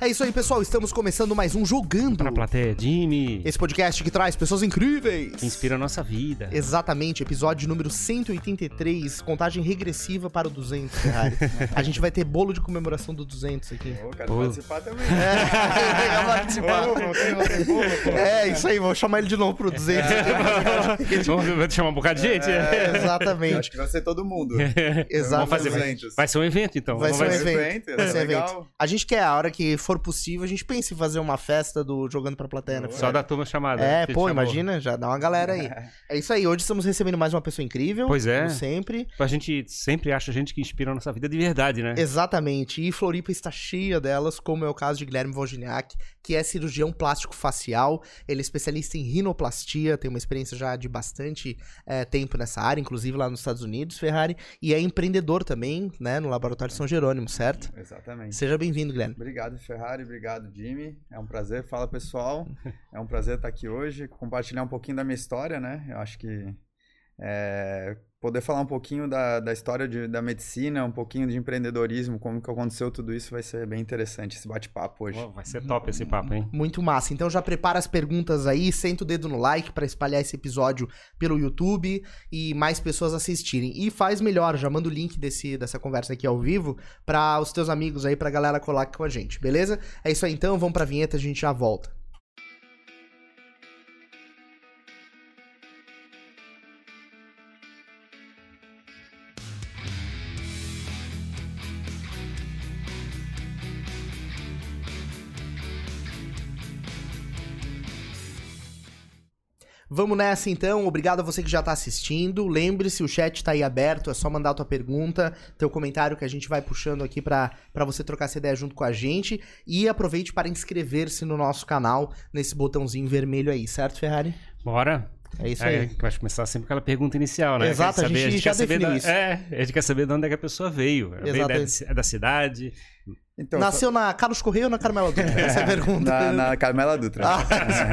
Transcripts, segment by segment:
É isso aí, pessoal. Estamos começando mais um Jogando. Pra plateia, Jimmy. Esse podcast que traz pessoas incríveis. Que inspira a nossa vida. Exatamente, episódio número 183, contagem regressiva para o 200, Ferrari. a gente vai ter bolo de comemoração do 200 aqui. Pô, quero Pô. participar também. É, legal participar. Ô, tem, não tem bolo, pô. É, isso aí, vou chamar ele de novo pro 200. Vamos vamos chamar um bocado de gente? É, Eu exatamente. Acho que vai ser todo mundo. Exatamente. Vamos fazer. Vai, 200. vai ser um evento, então. Vai ser um evento. Vai ser um evento. A gente quer, a hora que for possível, a gente pensa em fazer uma festa do Jogando pra Plateia, né? Boa. Só da turma chamada. É, pô, chamou. imagina, já dá uma galera aí. É isso aí, hoje estamos recebendo mais uma pessoa incrível. Pois é. Como sempre. A gente sempre acha gente que inspira a nossa vida de verdade, né? Exatamente. E Floripa está cheia delas, como é o caso de Guilherme Wojniak, que é cirurgião plástico facial. Ele é especialista em rinoplastia, tem uma experiência já de bastante eh, tempo nessa área, inclusive lá nos Estados Unidos, Ferrari. E é empreendedor também, né, no Laboratório São Jerônimo, certo? Exatamente. Seja bem-vindo, Guilherme. Obrigado, Ferrari. Obrigado, Jimmy. É um prazer. Fala, pessoal. É um prazer estar aqui hoje, compartilhar um pouquinho da minha história, né? Eu acho que é, poder falar um pouquinho da, da história de- da medicina, um pouquinho de empreendedorismo, como que aconteceu tudo isso, vai ser bem interessante esse bate-papo hoje. Vai ser top esse papo, hein? Muito massa. Então já prepara as perguntas aí, senta o dedo no like pra espalhar esse episódio pelo YouTube e mais pessoas assistirem. E faz melhor, já manda o link desse, dessa conversa aqui ao vivo pra os teus amigos aí, pra galera colar aqui com a gente, beleza? É isso aí então, vamos pra vinheta, a gente já volta. Vamos nessa então, obrigado a você que já tá assistindo. Lembre-se, o chat tá aí aberto, é só mandar a tua pergunta, teu comentário que a gente vai puxando aqui pra você trocar essa ideia junto com a gente. E aproveite para inscrever-se no nosso canal, nesse botãozinho vermelho aí, certo, Ferrari? Bora. É isso É, aí. vai começar sempre com aquela pergunta inicial, né? Exato, a gente já quer saber definiu da- isso. É, a gente quer saber de onde é que a pessoa veio. Veio da, Exatamente. é da cidade. Então, Nasceu na Carlos Correia ou na Carmela Dutra? Essa é a pergunta. na, na Carmela Dutra. Ah,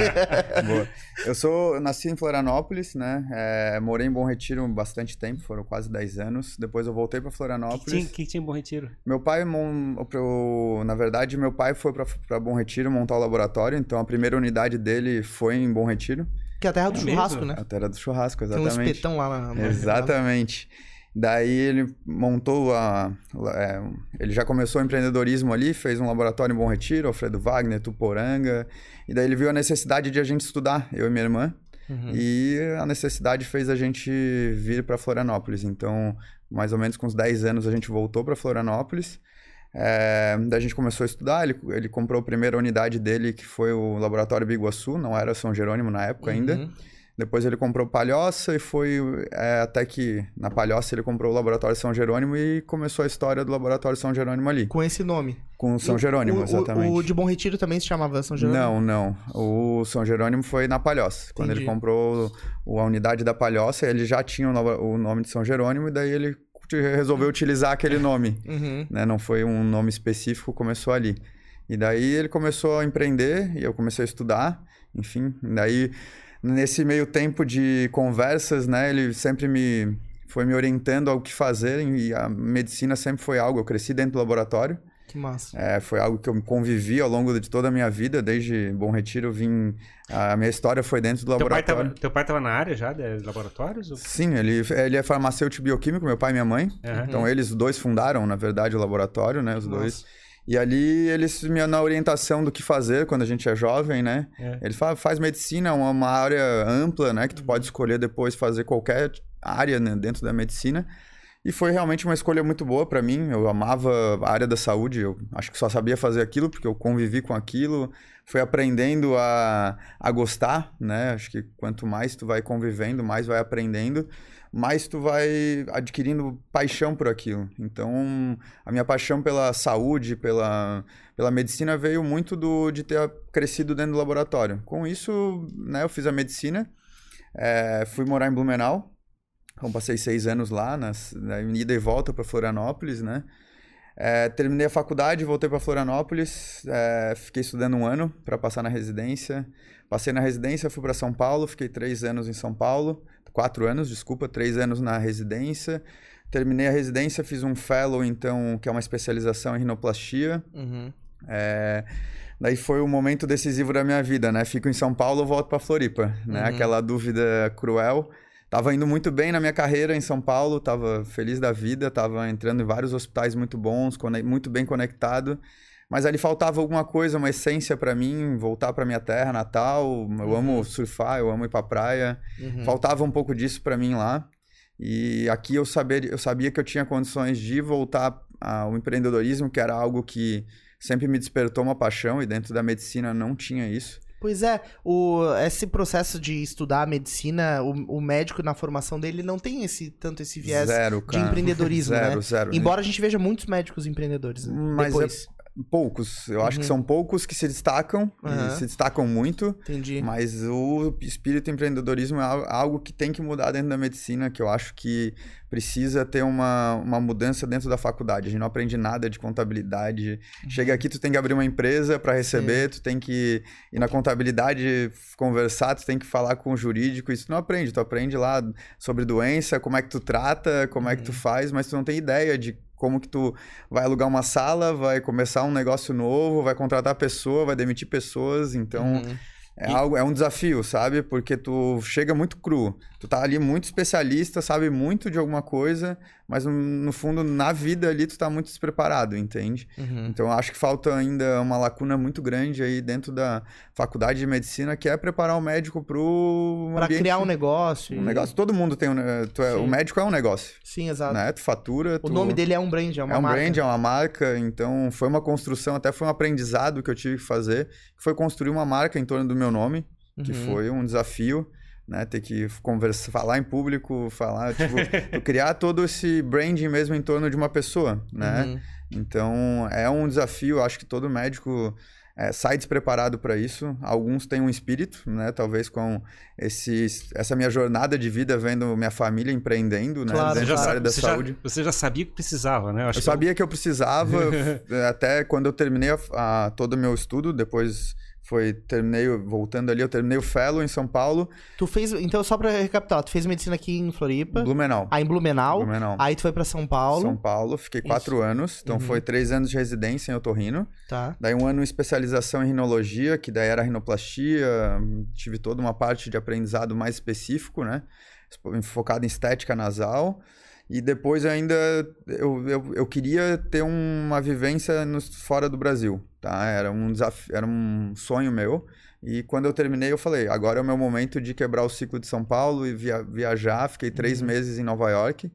Boa. Eu sou, eu nasci em Florianópolis, né? É, morei em Bom Retiro bastante tempo, foram quase 10 anos. Depois eu voltei para O que, Florianópolis. tinha, que tinha em Bom Retiro? Meu pai, mon- pro- na verdade, meu pai foi para Bom Retiro montar o laboratório, então a primeira unidade dele foi em Bom Retiro, que é a terra do É churrasco, mesmo? né? a terra do churrasco, Tem um exatamente. espetão lá na. na- Exatamente. Daí ele montou a. é, ele já começou o empreendedorismo ali, fez um laboratório em Bom Retiro, Alfredo Wagner, Tuporanga. E daí ele viu a necessidade de a gente estudar, eu e minha irmã. Uhum. E a necessidade fez a gente vir para Florianópolis. Então, mais ou menos com uns 10 anos, a gente voltou para Florianópolis. É, daí a gente começou a estudar. Ele, ele comprou a primeira unidade dele, que foi o Laboratório Biguaçu, não era São Jerônimo na época ainda. Depois ele comprou Palhoça e foi é, até que na Palhoça ele comprou o Laboratório São Jerônimo e começou a história do Laboratório São Jerônimo ali, Com esse nome. com o São O- Jerônimo, o, exatamente. O, o de Bom Retiro também se chamava São Jerônimo? Não, não. O São Jerônimo foi na Palhoça. Quando Entendi. ele comprou a unidade da Palhoça, ele já tinha o nome de São Jerônimo e daí ele resolveu utilizar aquele nome. Uhum. né? Não foi um nome específico, começou ali. E daí ele começou a empreender e eu comecei a estudar, enfim. Daí, nesse meio tempo de conversas, né? Ele sempre me foi me orientando ao que fazer e a medicina sempre foi algo. Eu cresci dentro do laboratório, Que massa. é, foi algo que eu convivi ao longo de toda a minha vida, desde Bom Retiro eu vim. A minha história foi dentro do Teu pai, laboratório. tava, teu pai tava na área já de laboratórios? ou- Sim, ele, ele é farmacêutico bioquímico, meu pai e minha mãe. Aham. Então eles dois fundaram, na verdade, o laboratório, né? Os Nossa. dois. E ali eles me na orientação do que fazer quando a gente é jovem, né? É. Ele fa- faz medicina, uma, uma área ampla, né? Que tu pode escolher depois fazer qualquer área né, dentro da medicina. E foi realmente uma escolha muito boa para mim. Eu amava a área da saúde. Eu acho que só sabia fazer aquilo porque eu convivi com aquilo. Fui aprendendo a, a gostar, né? Acho que quanto mais tu vai convivendo, mais vai aprendendo, mais tu vai adquirindo paixão por aquilo. Então, a minha paixão pela saúde, pela, pela medicina veio muito do, de ter crescido dentro do laboratório. Com isso, né, eu fiz a medicina, eh, fui morar em Blumenau, então passei seis anos lá, nas, na ida e volta para Florianópolis, né? Eh, terminei a faculdade, voltei para Florianópolis, eh, fiquei estudando um ano para passar na residência. Passei na residência, fui para São Paulo, fiquei três anos em São Paulo, quatro anos, desculpa, três anos na residência. Terminei a residência, fiz um fellow, então, que é uma especialização em rinoplastia. Uhum. É, Daí foi o momento decisivo da minha vida, né? Fico em São Paulo volto para Floripa, né? Uhum. Aquela dúvida cruel. Tava indo muito bem na minha carreira em São Paulo, tava feliz da vida, tava entrando em vários hospitais muito bons, muito bem conectado. Mas ali faltava alguma coisa, uma essência para mim, voltar para minha terra natal. Eu Uhum. amo surfar, eu amo ir pra praia. Uhum. Faltava um pouco disso para mim lá. E aqui eu sabia, eu sabia que eu tinha condições de voltar ao empreendedorismo, que era algo que sempre me despertou uma paixão e dentro da medicina não tinha isso. Pois é, o, esse processo de estudar a medicina, o, o médico na formação dele não tem esse tanto esse viés zero, de empreendedorismo, zero, né? zero. Embora a gente veja muitos médicos empreendedores né? Mas é depois. Poucos, eu acho que são poucos que se destacam Aham. e se destacam muito. Entendi. Mas o espírito empreendedorismo é al- algo que tem que mudar dentro da medicina, que eu acho que precisa ter uma, uma mudança dentro da faculdade. A gente não aprende nada de contabilidade. Chega aqui, tu tem que abrir uma empresa para receber, tu tem que ir na contabilidade conversar, tu tem que falar com o jurídico. Isso tu não aprende. Tu aprende lá sobre doença, como é que tu trata, como é que tu faz, mas tu não tem ideia de como que tu vai alugar uma sala, vai começar um negócio novo, vai contratar pessoa, vai demitir pessoas. Então, Uhum. É, algo, é um desafio, sabe? Porque tu chega muito cru. Tu tá ali muito especialista, sabe muito de alguma coisa, mas no, fundo, na vida ali, tu tá muito despreparado, entende? Uhum. Então, acho que falta ainda uma lacuna muito grande aí dentro da faculdade de medicina, que é preparar o médico pro Pra ambiente- criar um negócio. um negócio. Todo mundo tem um, tu é- Sim. o médico é um negócio, Sim, exato. né? Tu fatura, O tu... nome dele é um brand, é uma é um marca. brand, é uma marca, então foi uma construção, até foi um aprendizado que eu tive que fazer, que foi construir uma marca em torno do meu nome, que Uhum. foi um desafio, né? Ter que conversar, falar em público, falar, tipo, criar todo esse branding mesmo em torno de uma pessoa, né? Uhum. Então é um desafio, acho que todo médico é, sai despreparado para isso. Alguns têm um espírito, né? Talvez com esse, essa minha jornada de vida, vendo minha família empreendendo, né? Claro, dentro já, da área da saúde. já, você já sabia que precisava, né? acho Eu que sabia que eu precisava, eh, até quando eu terminei a, a- todo o meu estudo, depois foi, terminei, voltando ali, eu terminei o Fellow em São Paulo, Tu fez, então só pra recapitular, tu fez medicina aqui em Floripa, Blumenau. aí em Blumenau, Blumenau. aí tu foi pra São Paulo, São Paulo, fiquei quatro anos, então Uhum. foi três anos de residência em otorrino, tá? daí um ano em especialização em rinologia, que daí era rinoplastia, tive toda uma parte de aprendizado mais específico, né, focado em estética nasal, e depois ainda eu, eu, eu queria ter uma vivência no, fora do Brasil, tá? Era um desafio, era um sonho meu. E quando eu terminei, eu falei, agora é o meu momento de quebrar o ciclo de São Paulo e via, viajar. Fiquei três meses em Nova York.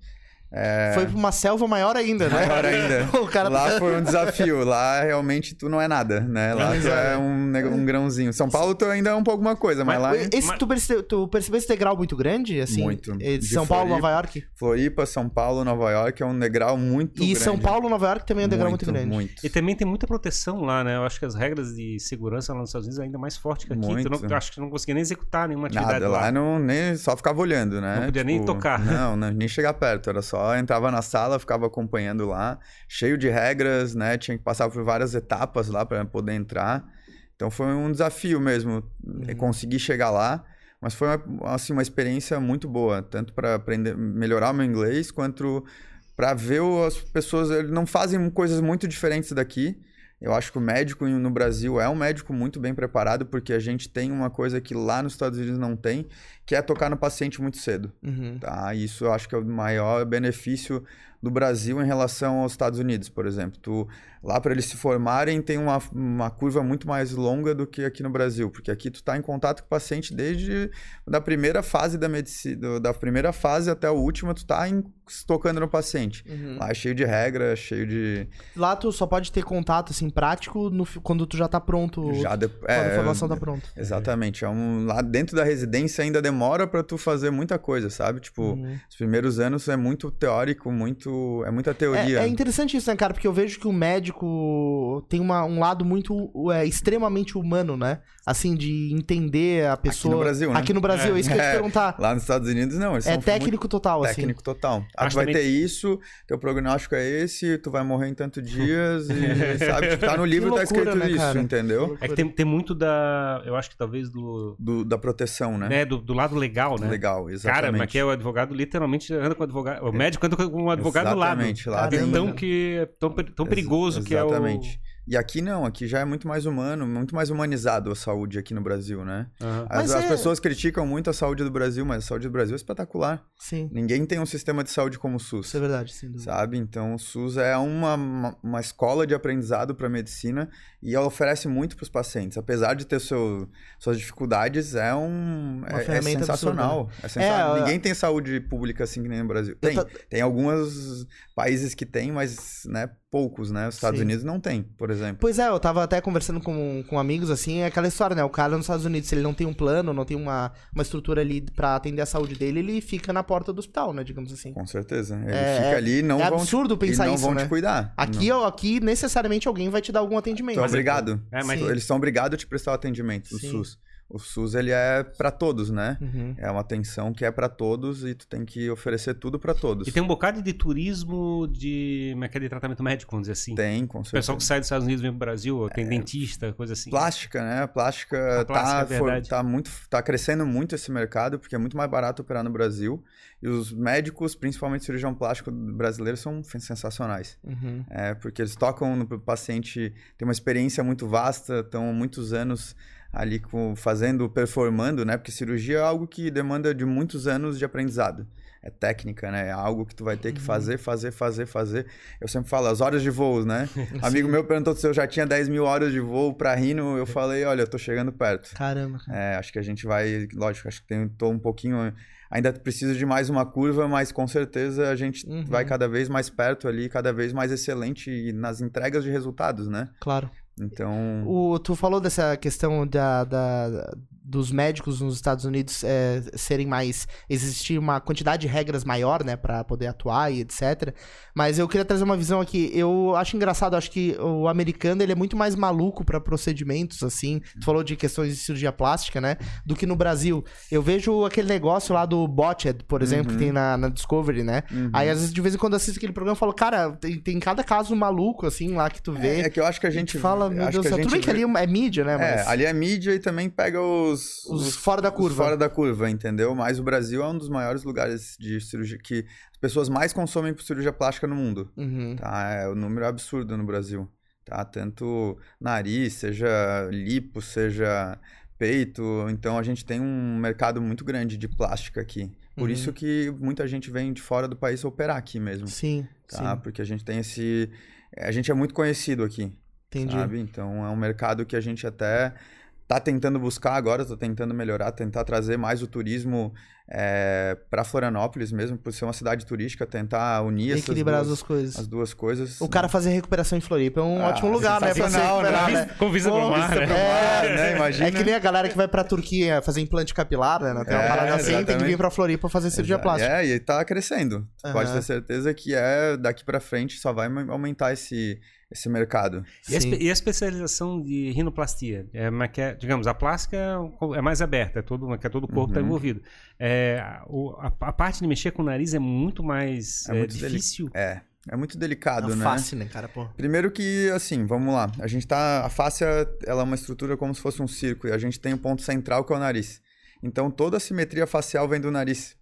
É, Foi pra uma selva maior ainda, né? Maior ainda. o cara Lá tá... foi um desafio. Lá realmente tu não é nada, né? Lá tu é um, neg- um grãozinho. São Paulo tu ainda é um pouco uma coisa, mas, lá em Esse, Mas- tu, percebeu, tu percebeu esse degrau muito grande, assim? Muito. De São Paulo, Floripa. Nova York? Floripa, São Paulo, Nova York é um degrau muito E grande. São Paulo, Nova York também é um degrau muito, grande. Muito. E também tem muita proteção lá, né? Eu acho que as regras de segurança lá nos Estados Unidos é ainda mais forte que aqui. Tu Muito. não, acho que tu não conseguia nem executar nenhuma atividade Nada, lá. lá não, nem, só ficava olhando, né? Não podia nem tocar. Não, não, nem chegar perto, era só entrava na sala, ficava acompanhando lá, cheio de regras, né? Tinha que passar por várias etapas lá para poder entrar. Então foi um desafio mesmo Uhum. conseguir chegar lá, mas foi uma, assim uma experiência muito boa, tanto para aprender melhorar o meu inglês quanto para ver as pessoas, eles não fazem coisas muito diferentes daqui. Eu acho que o médico no Brasil é um médico muito bem preparado, porque a gente tem uma coisa que lá nos Estados Unidos não tem, que é tocar no paciente muito cedo. Uhum. Tá? Isso eu acho que é o maior benefício do Brasil em relação aos Estados Unidos, por exemplo. Tu, lá para eles se formarem tem uma, uma curva muito mais longa do que aqui no Brasil, porque aqui tu está em contato com o paciente desde da primeira fase da medicina, da primeira fase até a última, tu está tocando no paciente. Uhum. Lá é cheio de regra, cheio de Lá tu só pode ter contato, assim, prático no quando tu já tá pronto. já de... Quando a informação tá pronta. Exatamente. É um, lá dentro da residência ainda demora para tu fazer muita coisa, sabe? Tipo, Uhum. os primeiros anos é muito teórico, muito é muita É, teoria. é interessante isso, né, cara? Porque eu vejo que o médico tem uma- um lado muito é, extremamente humano, né? Assim, de entender a pessoa. no Brasil, né? Aqui no Brasil, é, isso que eu ia te É, perguntar. Lá nos Estados Unidos não, eles É são técnico total, assim. técnico total. Ah, tu vai também- ter isso, teu prognóstico é esse, tu vai morrer em tanto dias e sabe, tipo, tá no livro tá loucura, escrito né, isso, cara? entendeu? É que tem, tem muito da. Eu acho que talvez do. Do, da proteção, né? né, do, do lado legal, né? Legal, exatamente. Cara, mas aqui é o advogado literalmente anda com o advogado. O médico anda com o advogado. Exatamente, lá Caramba. tem- Então que é tão, tão perigoso Ex- que é o. Exatamente. E aqui não, aqui já é muito mais humano, muito mais humanizado a saúde aqui no Brasil, né? Aham. As, Mas as é- pessoas criticam muito a saúde do Brasil, mas a saúde do Brasil é espetacular. Sim, Ninguém tem um sistema de saúde como o SUS. isso é verdade, sem dúvida. Sabe? Então, o SUS é uma, uma, uma escola de aprendizado para medicina e ela oferece muito para os pacientes. Apesar de ter seu, suas dificuldades, é um é, é ferramenta sensacional. É sensacional. É, Ninguém tem saúde pública assim que nem no Brasil. Tem, tô- tem alguns países que tem, mas né, poucos, né? Os Estados Sim. Unidos não tem, por exemplo. Pois é, eu tava até conversando com, com amigos, assim, é aquela história, né? O cara nos Estados Unidos, se ele não tem um plano, não tem uma, uma estrutura ali pra atender a saúde dele, ele fica na porta do hospital, né? Digamos assim. Com certeza. Ele É- fica ali e não é vão te- absurdo pensar e não isso, vão né? te cuidar. Aqui, Não. aqui, necessariamente, alguém vai te dar algum atendimento. Então, é- obrigado. É, mas. Eles são obrigados a te prestar o atendimento do Sim. SUS. O SUS, ele é para todos, né? Uhum. É uma atenção que é para todos e tu tem que oferecer tudo para todos. E tem um bocado de turismo de, como é que é, de tratamento médico, vamos dizer assim. Tem, com O certeza. pessoal que sai dos Estados Unidos vem pro Brasil, tem dentista, coisa assim. Plástica, né? A plástica, plástica, tá, é for- tá muito, tá crescendo muito esse mercado porque é muito mais barato operar no Brasil e os médicos, principalmente cirurgião plástico brasileiro, são sensacionais. Uhum. É, porque eles tocam no paciente, tem uma experiência muito vasta, estão muitos anos ali com, fazendo, performando, né? Porque cirurgia é algo que demanda de muitos anos de aprendizado. É técnica, né? É algo que tu vai ter que fazer, fazer, fazer, fazer. Eu sempre falo, as horas de voo, né? Amigo meu perguntou se eu já tinha 10 mil horas de voo pra Rino. Eu falei, olha, eu tô chegando perto. Caramba, cara. É, acho que a gente vai, lógico, acho que tem, tô um pouquinho, ainda preciso de mais uma curva, mas com certeza a gente Uhum. vai cada vez mais perto ali, cada vez mais excelente nas entregas de resultados, né? Claro. Então, O, tu falou dessa questão da, da- dos médicos nos Estados Unidos é, serem mais. existir uma quantidade de regras maior, né, pra poder atuar e etc. Mas eu queria trazer uma visão aqui. Eu acho engraçado, acho que o americano ele é muito mais maluco pra procedimentos, assim. Tu falou de questões de cirurgia plástica, né? Do que no Brasil. Eu vejo aquele negócio lá do Botched, por exemplo, que tem na, na Discovery, né? Uhum. Aí, às vezes, de vez em quando assisto aquele programa, eu falo, cara, tem, tem cada caso maluco, assim, lá que tu vê. é, é que eu acho que a gente fala, meu acho Deus do céu. Tudo bem que ali vê- é mídia, né? Mas... É, ali é mídia e também pega os, Os fora da curva. os fora da curva, entendeu? Mas o Brasil é um dos maiores lugares de cirurgia que as pessoas mais consomem por cirurgia plástica no mundo. Uhum. Tá? É, o número é absurdo no Brasil. Tá? Tanto nariz, seja lipo, seja peito. Então a gente tem um mercado muito grande de plástica aqui. Por Uhum. isso que muita gente vem de fora do país operar aqui mesmo. Sim, Tá? sim. Porque a gente tem esse. A gente é muito conhecido aqui. Entendi. Sabe? Então é um mercado que a gente até tá tentando buscar agora, tô tentando melhorar, tentar trazer mais o turismo é, para Florianópolis mesmo, por ser uma cidade turística, tentar unir essas Equilibrar as duas, duas coisas. as duas coisas. O cara fazer recuperação em Floripa é um Ah, ótimo lugar, né? Pra sensacional, né? recuperar, né? Com vista pro Pô, mar, vista né? É, mar. né? Imagina. É que nem a galera que vai pra Turquia fazer implante capilar, né? Tem uma É, parada assim, tem que vir pra Floripa fazer cirurgia Exa- plástica. É, e tá crescendo. Tu Pode ter certeza que é daqui para frente só vai aumentar esse, esse mercado. E a, e a especialização de rinoplastia? É, mas que é- digamos, a plástica é mais aberta, é todo, que é todo o corpo está Uhum. envolvido. É, o- a, a parte de mexer com o nariz é muito mais É é, muito deli- difícil. É, é muito delicado, É né? fácil, né, cara? Pô. Primeiro que, assim, vamos lá. A gente tá. A face, ela é uma estrutura como se fosse um círculo. E a gente tem o ponto central que é o nariz. Então toda a simetria facial vem do nariz.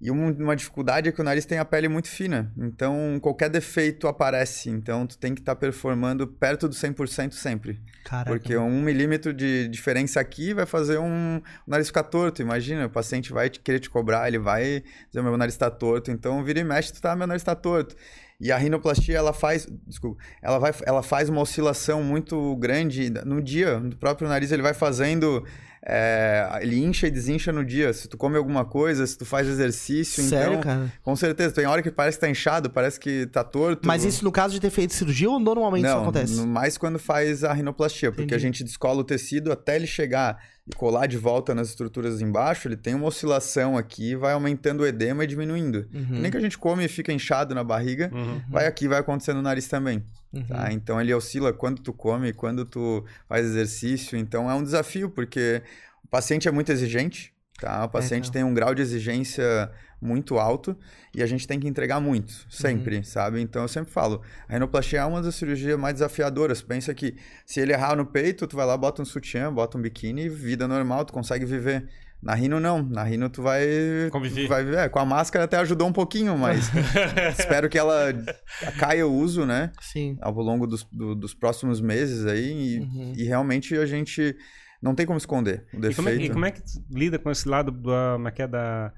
E um- uma dificuldade é que o nariz tem a pele muito fina. Então qualquer defeito aparece. Então tu tem que estar performando perto do 100% sempre. Caraca. Porque um milímetro de diferença aqui vai fazer um o nariz ficar torto. Imagina, o paciente vai te- querer te cobrar, ele vai dizer, meu nariz está torto. Então, vira e mexe, tu tá, meu nariz está torto. E a rinoplastia, ela faz, desculpa, ela, vai, ela faz uma oscilação muito grande no dia. No próprio nariz, ele vai fazendo, é, ele incha e desincha no dia. Se tu come alguma coisa, se tu faz exercício, Sério, então, cara? com certeza. Tem hora que parece que tá inchado, parece que tá torto. Mas isso no caso de ter feito cirurgia ou normalmente isso Não, acontece? no- mais quando faz a rinoplastia, porque Entendi. a gente descola o tecido até ele chegar e colar de volta nas estruturas embaixo, ele tem uma oscilação aqui, vai aumentando o edema e diminuindo. Uhum. Nem que a gente come e fica inchado na barriga, Uhum. vai aqui vai acontecer no nariz também. Uhum. Tá? Então ele oscila quando tu come, quando tu faz exercício. Então é um desafio, porque o paciente é muito exigente. Tá? O paciente então. tem um grau de exigência muito alto e a gente tem que entregar muito, sempre, Uhum. sabe? Então eu sempre falo, a rinoplastia é uma das cirurgias mais desafiadoras. Pensa que se ele errar no peito, tu vai lá, bota um sutiã, bota um biquíni, vida normal, tu consegue viver. Na Rino não, na Rino tu vai Conviver. vai é, com a máscara até ajudou um pouquinho, mas espero que ela caia o uso, né? Sim. Ao longo dos, do- dos próximos meses aí e, Uhum. e realmente a gente não tem como esconder o E defeito. como, é, e como é que tu lida com esse lado da, como é é, da,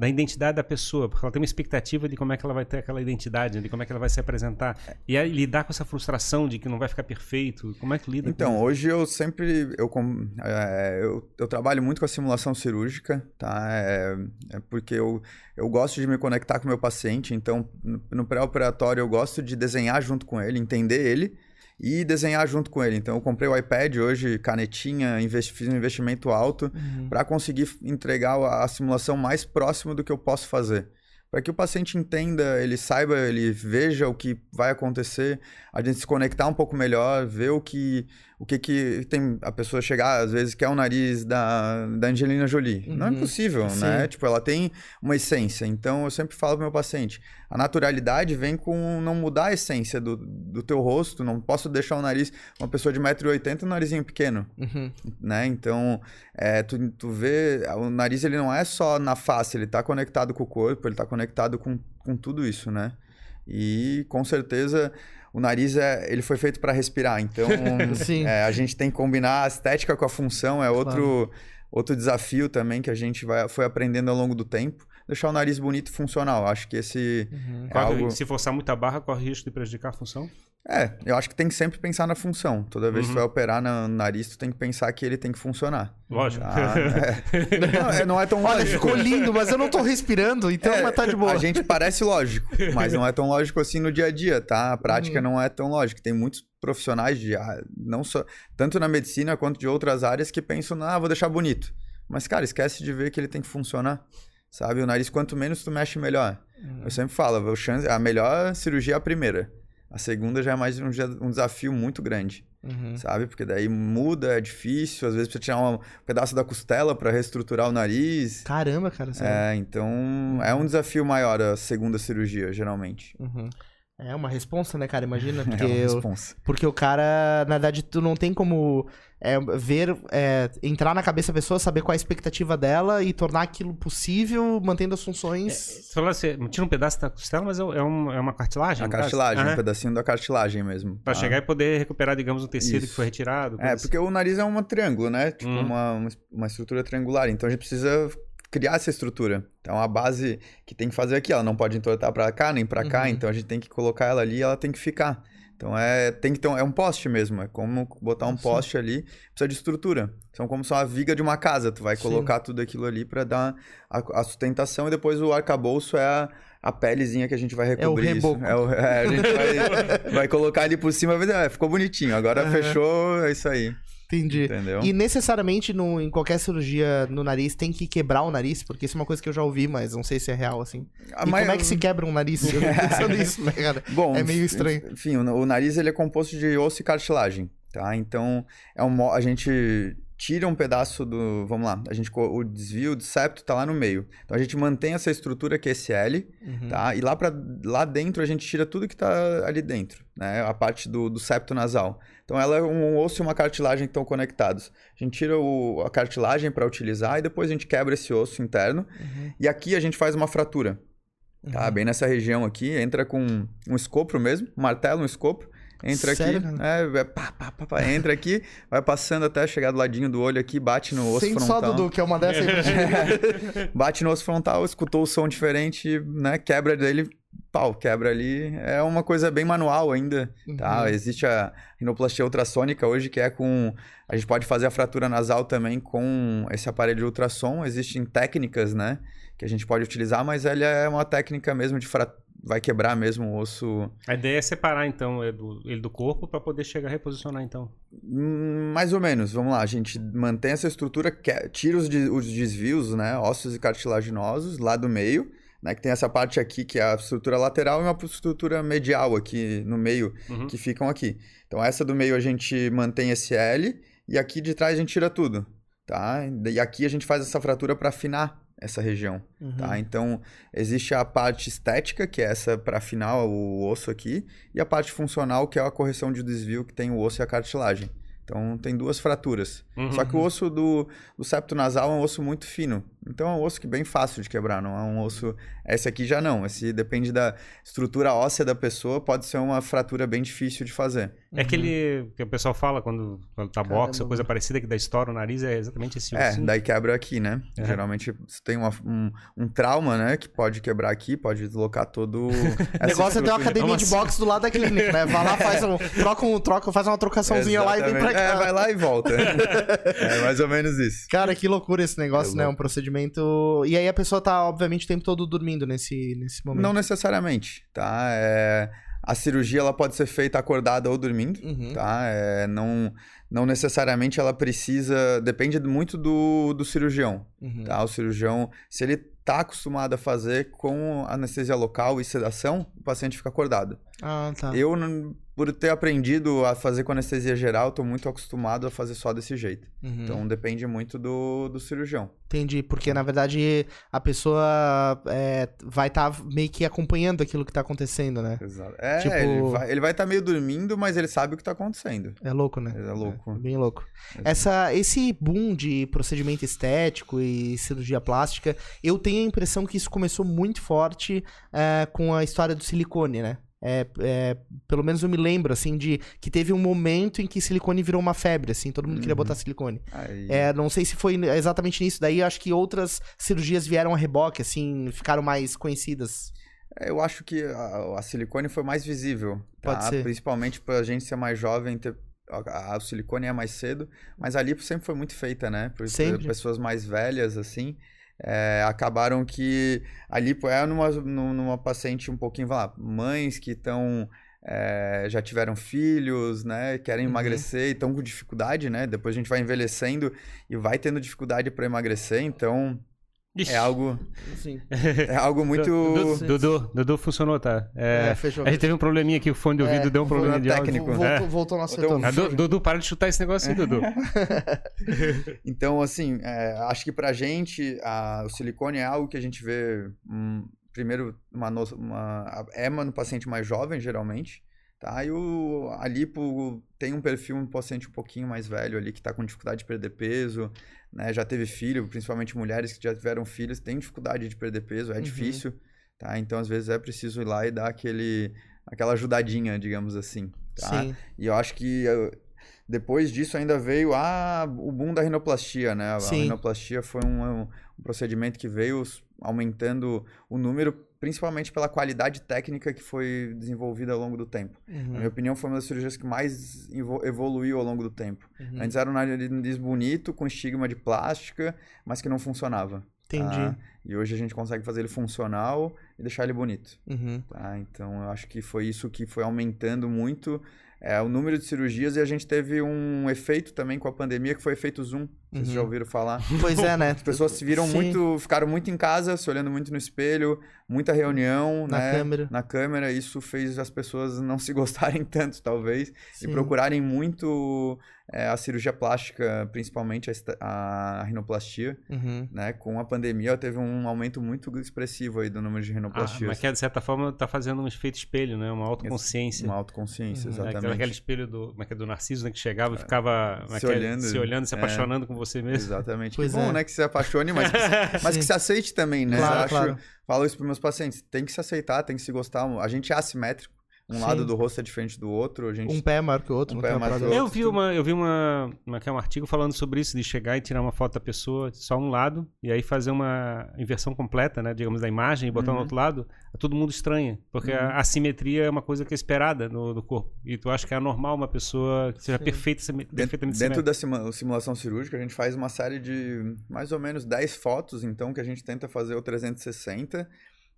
da identidade da pessoa? Porque ela tem uma expectativa de como é que ela vai ter aquela identidade, de como é que ela vai se apresentar. E aí lidar com essa frustração de que não vai ficar perfeito. Como é que lida com Então, hoje eu sempre eu, com- é, eu, eu trabalho muito com a simulação cirúrgica, tá? É, é porque eu, eu gosto de me conectar com o meu paciente, então no, no pré-operatório eu gosto de desenhar junto com ele, entender ele e desenhar junto com ele. Então eu comprei o iPad hoje, canetinha, investi- fiz um investimento alto Uhum. para conseguir entregar a, a simulação mais próximo do que eu posso fazer. Para que o paciente entenda, ele saiba, ele veja o que vai acontecer, a gente se conectar um pouco melhor, ver o que o que, que tem a pessoa chegar, às vezes quer o nariz da, da Angelina Jolie. Não é Uhum. impossível, Sim. né? Tipo, ela tem uma essência. Então eu sempre falo pro meu paciente, a naturalidade vem com não mudar a essência do, do teu rosto, não posso deixar o nariz uma pessoa de 1,80m um narizinho pequeno Uhum. né? Então, é, tu, tu vê, o nariz ele não é só na face, ele tá conectado com o corpo, ele tá conectado com, com tudo isso, né? E com certeza o nariz é, ele foi feito para respirar, então Sim. é, a gente tem que combinar a estética com a função, é outro, outro desafio também que a gente vai, foi aprendendo ao longo do tempo. Deixar o nariz bonito e funcional. Acho que esse Uhum. é algo. Se forçar muita barra, corre risco de prejudicar a função? É, eu acho que tem que sempre pensar na função. Toda vez que Uhum. tu vai operar na- no nariz, tu tem que pensar que ele tem que funcionar. Lógico. Ah, é. Não, é- não é tão Olha, lógico. ficou lindo, mas eu não tô respirando, então É, mas tá de boa. A gente parece lógico, mas não é tão lógico assim no dia a dia, tá? A prática Uhum. não é tão lógica. Tem muitos profissionais de ah, não só tanto na medicina quanto de outras áreas que pensam, ah, vou deixar bonito. Mas cara, esquece de ver que ele tem que funcionar. Sabe, o nariz quanto menos tu mexe melhor. Uhum. Eu sempre falo, o chance- a melhor cirurgia é a primeira. A segunda já é mais um, ja- um desafio muito grande, Uhum. sabe? Porque daí muda, é difícil, às vezes precisa tirar um pedaço da costela para reestruturar o nariz. Caramba, cara. sério. É, então é um desafio maior a segunda cirurgia, geralmente. Uhum. É uma responsa, né, cara? Imagina, porque, é uma eu- responsa. porque o cara, na verdade, tu não tem como é, ver, é, entrar na cabeça da pessoa, saber qual é a expectativa dela e tornar aquilo possível, mantendo as funções. Você falou assim, tira um pedaço da costela, mas é, é um- é uma cartilagem? A no caso? cartilagem, Ah, um pedacinho da cartilagem mesmo. Pra Ah. chegar e poder recuperar, digamos, um tecido que Isso. foi retirado. É, coisa porque o nariz é um triângulo, né? Tipo, Hum. uma- uma estrutura triangular. Então a gente precisa criar essa estrutura. Então a base que tem que fazer aqui, ela não pode entortar pra cá nem pra cá, Uhum. então a gente tem que colocar ela ali e ela tem que ficar. Então é, tem que ter um, é um poste mesmo, é como botar um Sim. poste ali, precisa de estrutura. São como só a viga de uma casa, tu vai Sim. colocar tudo aquilo ali pra dar a, a sustentação e depois o arcabouço é a, a pelezinha que a gente vai recobrir isso. reboco. É o- é, a gente vai, vai colocar ali por cima, vai é, ficou bonitinho, agora Aham. fechou, é isso aí. Entendi. Entendeu? E necessariamente no, em qualquer cirurgia no nariz tem que quebrar o nariz, porque isso é uma coisa que eu já ouvi, mas não sei se é real, assim. A mai- como é que se quebra um nariz? Eu pensando nisso, né, cara? Bom, É meio estranho. Enfim, o, nariz ele é composto de osso e cartilagem, tá? Então, é um, a gente tira um pedaço do, vamos lá, a gente o desvio do septo tá lá no meio. Então a gente mantém essa estrutura que é esse L, Uhum. tá? E lá para lá dentro a gente tira tudo que tá ali dentro, né? A parte do, do septo nasal. Então ela é um osso e uma cartilagem que estão conectados. A gente tira o- a cartilagem para utilizar e depois a gente quebra esse osso interno. Uhum. E aqui a gente faz uma fratura. Tá, Uhum. bem nessa região aqui, entra com um escopro mesmo, um martelo, um escopro, entra Sério, aqui, cara? é, é, pá, pá, pá, pá, entra aqui, vai passando até chegar do ladinho do olho aqui, bate no osso Sem só, frontal. Dudu, que é uma dessa aí. Bate no osso frontal, escutou o som diferente, né, quebra dele, pau, quebra ali. É uma coisa bem manual ainda, tá? Uhum. Existe a rinoplastia ultrassônica hoje, que é com... A gente pode fazer a fratura nasal também com esse aparelho de ultrassom. Existem técnicas, né, que a gente pode utilizar, mas ela é uma técnica mesmo de fra... vai quebrar mesmo o osso A ideia é separar, então, ele do, corpo para poder chegar a reposicionar, então. Hum, Mais ou menos, vamos lá. A gente mantém essa estrutura, que- tira os desvios, né? Ossos e cartilaginosos lá do meio, né? Que tem essa parte aqui que é a estrutura lateral e uma estrutura medial aqui no meio, Uhum. que ficam aqui. Então essa do meio a gente mantém esse L e aqui de trás a gente tira tudo, tá? E aqui a gente faz essa fratura para afinar essa região. Uhum. Tá? Então, existe a parte estética, que é essa para afinar o osso aqui, e a parte funcional, que é a correção de desvio que tem o osso e a cartilagem. Então tem duas fraturas. Uhum. Só que o osso do, do septo nasal é um osso muito fino. Então é um osso que é bem fácil de quebrar, não é um osso. Esse aqui já não. Esse depende da estrutura óssea da pessoa, pode ser uma fratura bem difícil de fazer. É aquele que o pessoal fala quando, quando tá boxe ou coisa parecida que dá estoura o nariz, é exatamente esse osso. É, daí quebra aqui, né? Uhum. Geralmente você tem uma, um, um trauma, né? Que pode quebrar aqui, pode deslocar todo. o negócio é ter uma academia de boxe do lado da clínica, né? Vai lá, faz um. Troca um, troca, faz uma trocaçãozinha lá e vem pra cá. É, vai lá e volta. é mais ou menos isso. Cara, que loucura esse negócio, é né? Um procedimento. E aí a pessoa tá, obviamente, o tempo todo dormindo nesse, nesse momento. Não necessariamente, tá? É... A cirurgia ela pode ser feita acordada ou dormindo, uhum. tá? É, não, não necessariamente ela precisa. Depende muito do, do cirurgião, uhum. tá? O cirurgião, se ele tá acostumado a fazer com anestesia local e sedação, o paciente fica acordado. Ah, tá. Eu, por ter aprendido a fazer com anestesia geral, estou muito acostumado a fazer só desse jeito. Uhum. Então depende muito do, do cirurgião. Entendi, porque na verdade a pessoa é, vai estar tá meio que acompanhando aquilo que está acontecendo, né? Exato. É, tipo... ele vai estar tá meio dormindo, mas ele sabe o que está acontecendo. É louco, né? É louco. É, bem louco. Essa, esse boom de procedimento estético e cirurgia plástica, eu tenho a impressão que isso começou muito forte é, com a história do silicone, né? É, é, pelo menos eu me lembro, assim, de que teve um momento em que silicone virou uma febre, assim, todo mundo uhum. queria botar silicone. É, não sei se foi exatamente nisso, daí acho que outras cirurgias vieram a reboque, assim, ficaram mais conhecidas. É, eu acho que a, a silicone foi mais visível, tá? Pode ser. principalmente pra gente ser mais jovem, ter a, a, silicone é mais cedo, mas a lipo sempre foi muito feita, né? Por, por pessoas mais velhas, assim é, acabaram que a lipo é numa, numa paciente um pouquinho, vai lá, mães que estão é, já tiveram filhos, né? Querem uhum. emagrecer e estão com dificuldade, né? Depois a gente vai envelhecendo e vai tendo dificuldade para emagrecer, então Ixi. É algo. Sim. É algo muito. Dudu, Dudu, Dudu funcionou, tá? É, é, fechou. A gente teve um probleminha aqui, o fone de ouvido é, deu um problema de técnico. Voltou, é. voltou nosso retorno. Ah, Dudu, para de chutar esse negócio aí, Dudu. então, assim, é, acho que pra gente, a, o silicone é algo que a gente vê. Um, primeiro, uma, uma, é no paciente mais jovem, geralmente. Tá? E o, a lipo tem um perfil um paciente um pouquinho mais velho ali, que está com dificuldade de perder peso, né? Já teve filho, principalmente mulheres que já tiveram filhos, têm dificuldade de perder peso, é uhum. difícil, tá? Então, às vezes, é preciso ir lá e dar aquele, aquela ajudadinha, digamos assim, tá? Sim. E eu acho que depois disso ainda veio ah, o boom da rinoplastia, né? A Sim. rinoplastia foi um, um procedimento que veio aumentando o número, principalmente pela qualidade técnica que foi desenvolvida ao longo do tempo. Uhum. Na minha opinião, foi uma das cirurgias que mais evoluiu ao longo do tempo. Uhum. Antes era um nariz bonito, com estigma de plástica, mas que não funcionava. Entendi. Tá? E hoje a gente consegue fazer ele funcional e deixar ele bonito. Uhum. Tá? Então, eu acho que foi isso que foi aumentando muito é, o número de cirurgias e a gente teve um efeito também com a pandemia que foi efeito Zoom. Vocês uhum. já ouviram falar? Pois é, né? As pessoas se viram Sim. muito, ficaram muito em casa, se olhando muito no espelho, muita reunião, na né? câmera. Na câmera, isso fez as pessoas não se gostarem tanto, talvez, Sim. e procurarem muito é, a cirurgia plástica, principalmente a, a rinoplastia, uhum. né? Com a pandemia teve um aumento muito expressivo aí do número de rinoplastias. Ah, mas que de certa forma está fazendo um efeito espelho, né? Uma autoconsciência. Uma autoconsciência, uhum. exatamente. É, aquele espelho do, é, é do Narciso, né? Que chegava e é, ficava se, olhando, se olhando, se apaixonando com você mesmo. Exatamente. Pois que bom, é. né? Que se apaixone, mas, que, mas que se aceite também, né? Claro, acho, claro. Falo isso para meus pacientes. Tem que se aceitar, tem que se gostar. A gente é assimétrico. Um Sim. lado do rosto é diferente do outro. A gente... Um pé é maior que o outro. Um pé é maior que o outro. Eu vi, uma, eu vi uma, uma, é um artigo falando sobre isso, de chegar e tirar uma foto da pessoa, só um lado, e aí fazer uma inversão completa, né? Digamos, da imagem e botar uhum. no outro lado. Todo mundo estranha, porque uhum. a assimetria é uma coisa que é esperada no, no, corpo. E tu acha que é normal uma pessoa que seja Sim. perfeita, perfeitamente Dentro da simulação cirúrgica, a gente faz uma série de mais ou menos 10 fotos, então, que a gente tenta fazer o 360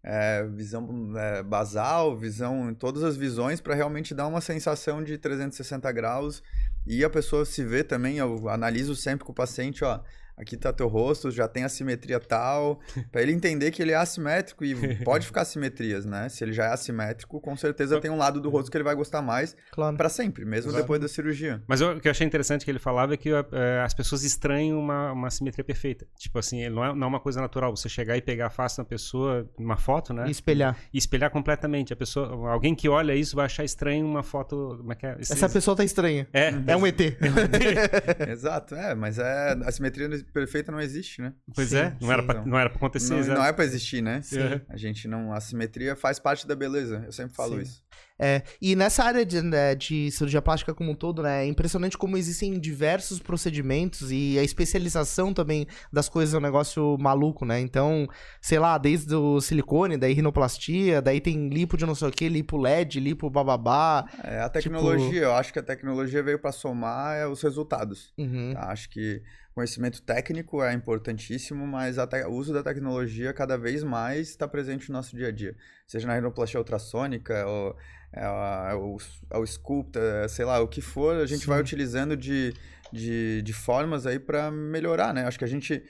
é, visão é, basal, visão em todas as visões para realmente dar uma sensação de 360 graus. E a pessoa se vê também, eu analiso sempre com o paciente, ó, aqui tá teu rosto, já tem a simetria tal, para ele entender que ele é assimétrico e pode ficar simetrias, né? Se ele já é assimétrico, com certeza tem um lado do rosto que ele vai gostar mais Claro. para sempre, mesmo Exato. depois da cirurgia. Mas eu- o que eu achei interessante que ele falava é que eh, as pessoas estranham uma, uma simetria perfeita. Tipo assim, não é, não é uma coisa natural. Você chegar e pegar a face da pessoa, uma foto, né? E espelhar. E espelhar completamente. A pessoa, alguém que olha isso vai achar estranho uma foto. Como é que é? Essa pessoa tá estranha. É, É um ET. Exato, é, mas é a simetria perfeita não existe, né? Pois Sim, é, não, era sim. pra, não era pra acontecer. Não, não é pra existir, né? Sim. A gente não. A simetria faz parte da beleza. Eu sempre falo Sim. isso. É, e nessa área de, né, de cirurgia plástica como um todo, né, é impressionante como existem diversos procedimentos e a especialização também das coisas é um negócio maluco, né? Então, sei lá, desde o silicone, daí rinoplastia, daí tem lipo de não sei o que, lipo LED, lipo bababá. É, a tecnologia, eu acho que a tecnologia veio para somar é, os resultados. Uhum. tá? Acho que conhecimento técnico é importantíssimo, mas o uso da tecnologia cada vez mais está presente no nosso dia a dia. Seja na rinoplastia ultrassônica, ou, é, a- é o, é sculpta, é, sei lá, o que for, a gente vai Sim. utilizando de, de, de formas aí para melhorar, né? Acho que a gente...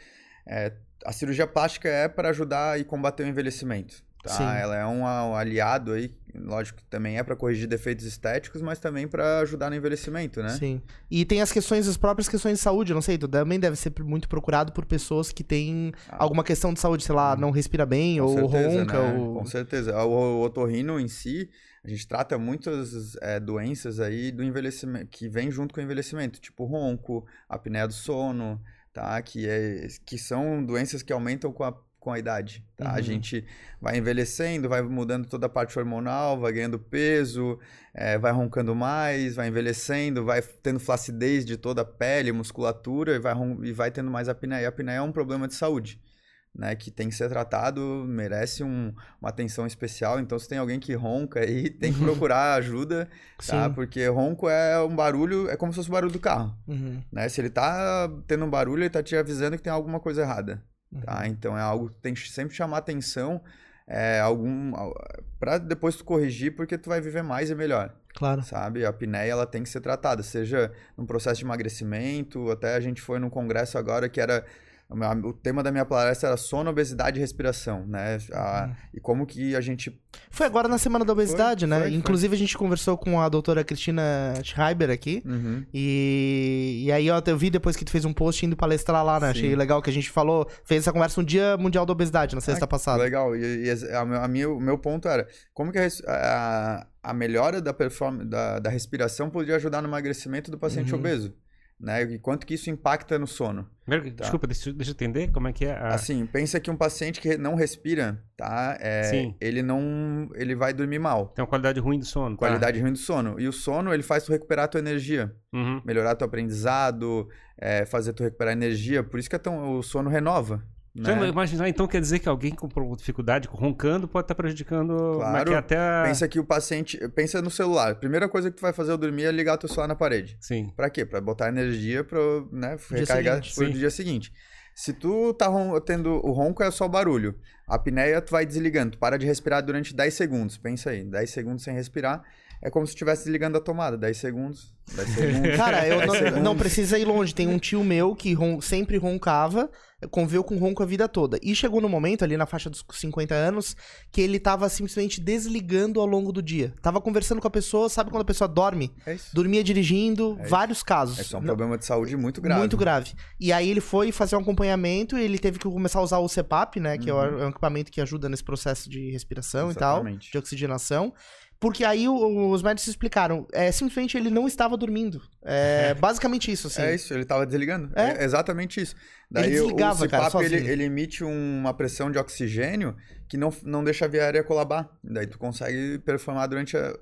é, a cirurgia plástica é para ajudar e combater o envelhecimento. Tá? Sim. Ela é um, aliado aí, lógico que também é para corrigir defeitos estéticos, mas também para ajudar no envelhecimento, né? Sim. E tem as questões, as próprias questões de saúde, não sei, tu também deve ser muito procurado por pessoas que têm Ah. alguma questão de saúde, sei lá, não respira bem, Com ou certeza, ronca, né? ou... Com certeza. O, o otorrino em si, a gente trata muitas é, doenças aí do envelhecimento, que vem junto com o envelhecimento, tipo ronco, apneia do sono, tá? Que, é, que são doenças que aumentam com a, com a idade, tá? A Uhum. gente vai envelhecendo, vai mudando toda a parte hormonal, vai ganhando peso, é, vai roncando mais, vai envelhecendo, vai tendo flacidez de toda a pele, musculatura e vai, e vai tendo mais apneia. A apneia é um problema de saúde né, que tem que ser tratado, merece um- uma atenção especial. Então, se tem alguém que ronca aí, tem que procurar ajuda, tá? Sim. Porque ronco é um barulho, é como se fosse o barulho do carro, Uhum. né? Se ele tá tendo um barulho, ele tá te avisando que tem alguma coisa errada, Uhum. Tá? Então, é algo que tem que sempre chamar atenção, é, algum, para depois tu corrigir, porque tu vai viver mais e melhor Claro. sabe? A apneia ela tem que ser tratada, seja num processo de emagrecimento, até a gente foi num congresso agora que era o tema da minha palestra era sono, obesidade e respiração, né? A- Uhum. E como que a gente Foi agora na Semana da Obesidade, Foi, né? foi, foi. Inclusive, a gente conversou com a doutora Cristina Schreiber aqui. Uhum. E, e aí ó, eu vi depois que tu fez um post indo palestrar lá, né? Sim. Achei legal que a gente falou, fez essa conversa no Dia Mundial da Obesidade, na sexta Ah, passada. Legal. E, e a, a minha- o meu ponto era como que a, a, a melhora da performance da, da respiração poderia ajudar no emagrecimento do paciente Uhum. obeso, né? E quanto que isso impacta no sono? Primeiro, Tá. Desculpa, deixa, eu- deixa eu entender como é que é a. Assim, pensa que um paciente que não respira, tá? É, Sim. ele não, ele vai dormir mal. Tem uma qualidade ruim do sono. tá? Qualidade ruim do sono. E o sono, ele faz tu recuperar a tua energia, Uhum. melhorar teu aprendizado, é, fazer tu recuperar energia. Por isso que é tão, o sono renova. Né? imaginar, então quer dizer que alguém com dificuldade, roncando, pode estar prejudicando Claro. até a... Pensa que o paciente. Pensa no celular. Primeira coisa que tu vai fazer ao dormir é ligar teu celular na parede. Sim. Pra quê? Pra botar energia pra né, recarregar seguinte, pro sim. dia seguinte. Se tu tá tendo o ronco é só barulho. A apneia tu vai desligando. Tu para de respirar durante 10 segundos. Pensa aí, 10 segundos sem respirar. É como se estivesse desligando a tomada. 10 segundos. 10 segundos. Cara, eu 10 não, segundos. não precisa ir longe. Tem um tio meu que ron- sempre roncava, conviveu com ronco a vida toda. E chegou no momento, ali na faixa dos 50 anos, que ele tava simplesmente desligando ao longo do dia. Tava conversando com a pessoa, sabe quando a pessoa dorme? É isso. Dormia dirigindo, É isso. vários casos. É só um Não- problema de saúde muito grave. Muito grave. E aí ele foi fazer um acompanhamento e ele teve que começar a usar o CPAP, né? Que é o- é um equipamento que ajuda nesse processo de respiração e tal, Uhum. Exatamente. de oxigenação. Porque aí os médicos explicaram, é, simplesmente ele não estava dormindo. É basicamente isso, assim. É isso, ele tava desligando. É? É, exatamente isso. Ele Daí o- desligava, o cara, CPAP, ele, sozinho. ele emite uma pressão de oxigênio que não, não deixa a via aérea colabar. Daí tu consegue performar durante, a-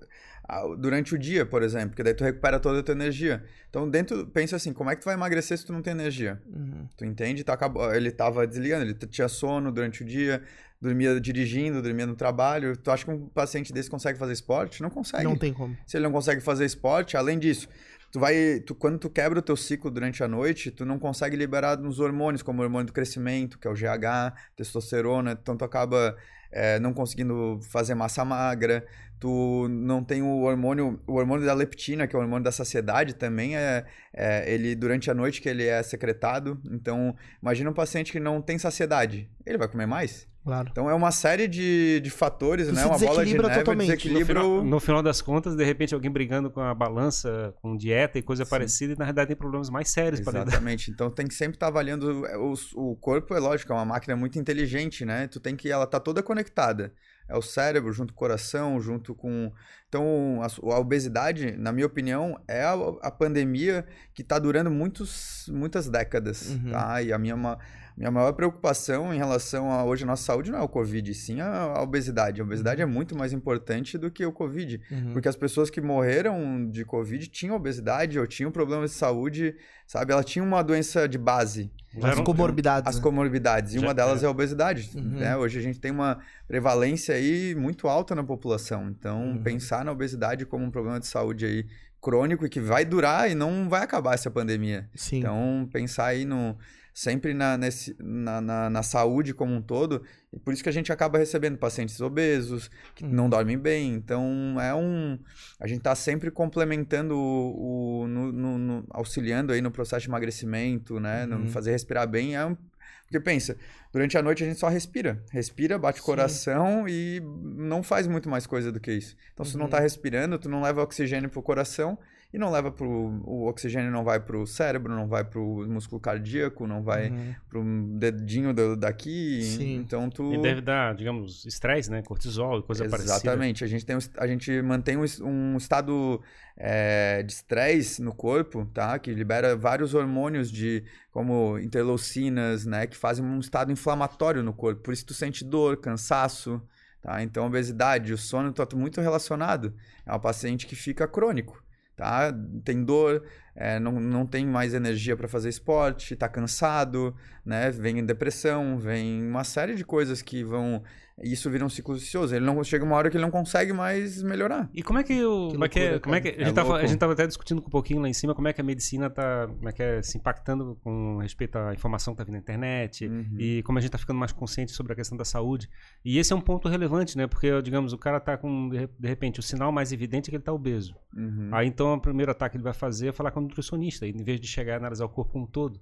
durante o dia, por exemplo, porque daí tu recupera toda a tua energia. Então, dentro, pensa assim, como é que tu vai emagrecer se tu não tem energia? Uhum. Tu entende? Tu acabou, ele tava desligando, ele tinha sono durante o dia, dormia dirigindo, dormia no trabalho. Tu acha que um paciente desse consegue fazer esporte? Não consegue. Não tem como. Se ele não consegue fazer esporte, além disso, tu vai, tu, quando tu quebra o teu ciclo durante a noite, tu não consegue liberar uns hormônios, como o hormônio do crescimento, que é o GH, testosterona, então tu acaba é, não conseguindo fazer massa magra, tu não tem o hormônio, o hormônio da leptina, que é o hormônio da saciedade também, é, é, ele durante a noite que ele é secretado, então imagina um paciente que não tem saciedade, ele vai comer mais? Claro. Então é uma série de, de fatores, Tu né? Uma bola de desequilibra neve, totalmente. No desequilíbrio... final, no final das contas, de repente, alguém brigando com a balança, com dieta e coisa Sim. parecida, e na realidade tem problemas mais sérios para lidar. Exatamente. Então tem que sempre estar avaliando é, o, o corpo, é lógico, é uma máquina muito inteligente, né? Tu tem que ela tá toda conectada. É o cérebro junto com o coração, junto com então a, a obesidade, na minha opinião, é a, a pandemia que está durando muitos, muitas décadas, Uhum. tá? E a minha ma- minha maior preocupação em relação a hoje a nossa saúde não é o Covid, sim a, a obesidade. A obesidade é muito mais importante do que o Covid. Uhum. Porque as pessoas que morreram de Covid tinham obesidade ou tinham problemas de saúde, sabe? Ela tinha uma doença de base, As comorbidades. as né? comorbidades, e Já- uma delas é. é a obesidade. Uhum. Né? Hoje a gente tem uma prevalência aí muito alta na população. Então, Uhum. pensar na obesidade como um problema de saúde aí crônico e que vai durar e não vai acabar essa pandemia. Sim. Então, pensar aí no sempre na, nesse, na, na, na saúde como um todo, e por isso que a gente acaba recebendo pacientes obesos, que Uhum. não dormem bem. Então, é um. A gente está sempre complementando o. o- no- no- no- auxiliando aí no processo de emagrecimento, né? No Uhum. fazer respirar bem. É um, porque pensa, durante a noite a gente só respira. Respira, bate o coração e não faz muito mais coisa do que isso. Então, se tu não Uhum. tá respirando, tu não leva oxigênio pro coração e não leva pro. O oxigênio não vai pro cérebro, não vai pro músculo cardíaco, não vai Uhum. pro dedinho do- daqui. Sim. Então tu. E deve dar, digamos, estresse, né? Cortisol e coisa parecida. Exatamente. A gente, tem, a gente mantém um, um estado é, de estresse no corpo, tá? Que libera vários hormônios de como interleucinas, né? Que fazem um estado inflamatório no corpo. Por isso tu sente dor, cansaço, tá? Então a obesidade, o sono tá muito relacionado. É um paciente que fica crônico, tá? Tem dor, é, não, não tem mais energia para fazer esporte, tá cansado, né? Vem depressão, vem uma série de coisas que vão isso vira um ciclo vicioso. Ele não chega uma hora que ele não consegue mais melhorar. E como é que o. Que como é que, loucura, como é que a, cara. gente É a gente tava até discutindo um pouquinho lá em cima como é que a medicina tá como é é, se impactando com respeito à informação que tá vindo na internet Uhum. e como a gente tá ficando mais consciente sobre a questão da saúde. E esse é um ponto relevante, né? Porque, digamos, o cara tá com, de re- de repente, o sinal mais evidente é que ele tá obeso. Uhum. Aí então o primeiro ataque que ele vai fazer é falar com o nutricionista, em vez de chegar e analisar o corpo como um todo.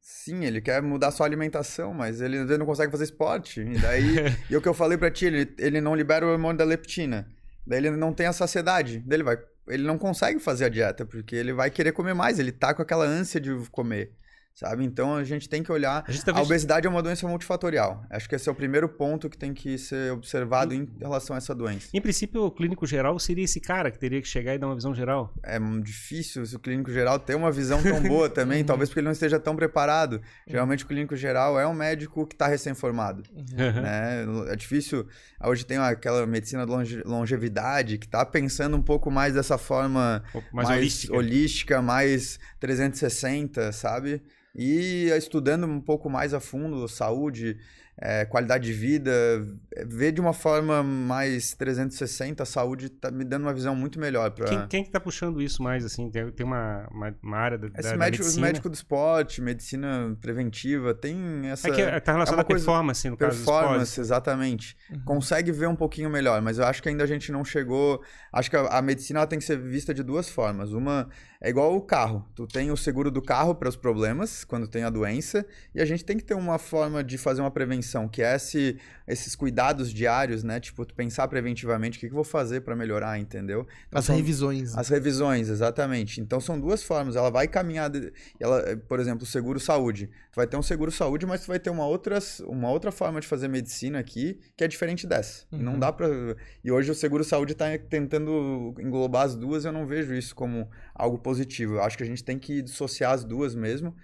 Sim, ele quer mudar sua alimentação, mas ele às vezes não consegue fazer esporte. E daí, e o que eu falei pra ti, ele, ele não libera o hormônio da leptina. Daí ele não tem a saciedade. Daí ele vai, ele não consegue fazer a dieta, porque ele vai querer comer mais, ele tá com aquela ânsia de comer. Sabe? Então a gente tem que olhar. A tá A obesidade é uma doença multifatorial. Acho que esse é o primeiro ponto que tem que ser observado em relação a essa doença. Em princípio, o clínico geral seria esse cara que teria que chegar e dar uma visão geral. É difícil se o clínico geral ter uma visão tão boa também, talvez porque ele não esteja tão preparado. Geralmente o clínico geral é um médico que está recém-formado. né? É difícil. Hoje tem aquela medicina de longe- longevidade que está pensando um pouco mais dessa forma Um pouco mais, holística. holística, mais 360, sabe? E estudando um pouco mais a fundo saúde, é, qualidade de vida, é, ver de uma forma mais 360 a saúde tá me dando uma visão muito melhor para Quem, quem que tá puxando isso mais, assim? Tem, tem uma, uma, uma área da, Esse da, da médico, os medicina... médicos do esporte, medicina preventiva, tem essa É que tá relacionado uma à performance, no caso do performance, exatamente. Uhum. Consegue ver um pouquinho melhor, mas eu acho que ainda a gente não chegou. Acho que a, a medicina ela tem que ser vista de duas formas. Uma é igual o carro. Tu tem o seguro do carro para os problemas quando tem a doença, e a gente tem que ter uma forma de fazer uma prevenção, que é esse, esses cuidados diários, né? Tipo, tu pensar preventivamente o que, que eu vou fazer para melhorar, entendeu? Então, As são- revisões. as revisões, exatamente. Então são duas formas. Ela vai caminhar. Ela, por exemplo, seguro saúde. Tu vai ter um seguro saúde, mas tu vai ter uma outra, uma outra forma de fazer medicina aqui que é diferente dessa. E Não Uhum. dá pra. E hoje o seguro saúde tá tentando englobar as duas. Eu não vejo isso como algo positivo. Eu acho que a gente tem que dissociar as duas mesmo.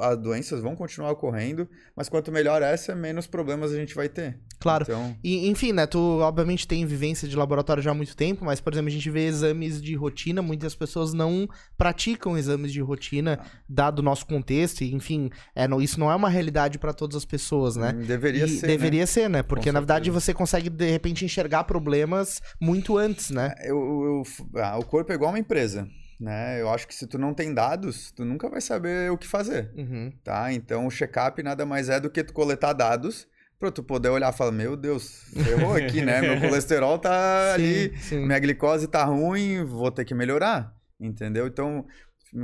As doenças vão continuar ocorrendo, mas quanto melhor essa, menos problemas a gente vai ter. Claro. Então, E, enfim, né, tu obviamente tem vivência de laboratório já há muito tempo, mas, por exemplo, a gente vê exames de rotina, muitas pessoas não praticam exames de rotina, dado o nosso contexto, e, enfim, é, não- isso não é uma realidade para todas as pessoas, né? deveria E ser. né? deveria ser, né? Porque, na verdade, você consegue, de repente, enxergar problemas muito antes, né? Eu, eu- ah, o corpo é igual uma empresa. Né? Eu acho que se tu não tem dados, tu nunca vai saber o que fazer, Uhum. tá? Então o check-up nada mais é do que tu coletar dados pra tu poder olhar e falar, meu Deus, ferrou aqui, né? Meu colesterol tá ali, Sim, sim. minha glicose tá ruim, vou ter que melhorar, entendeu? Então,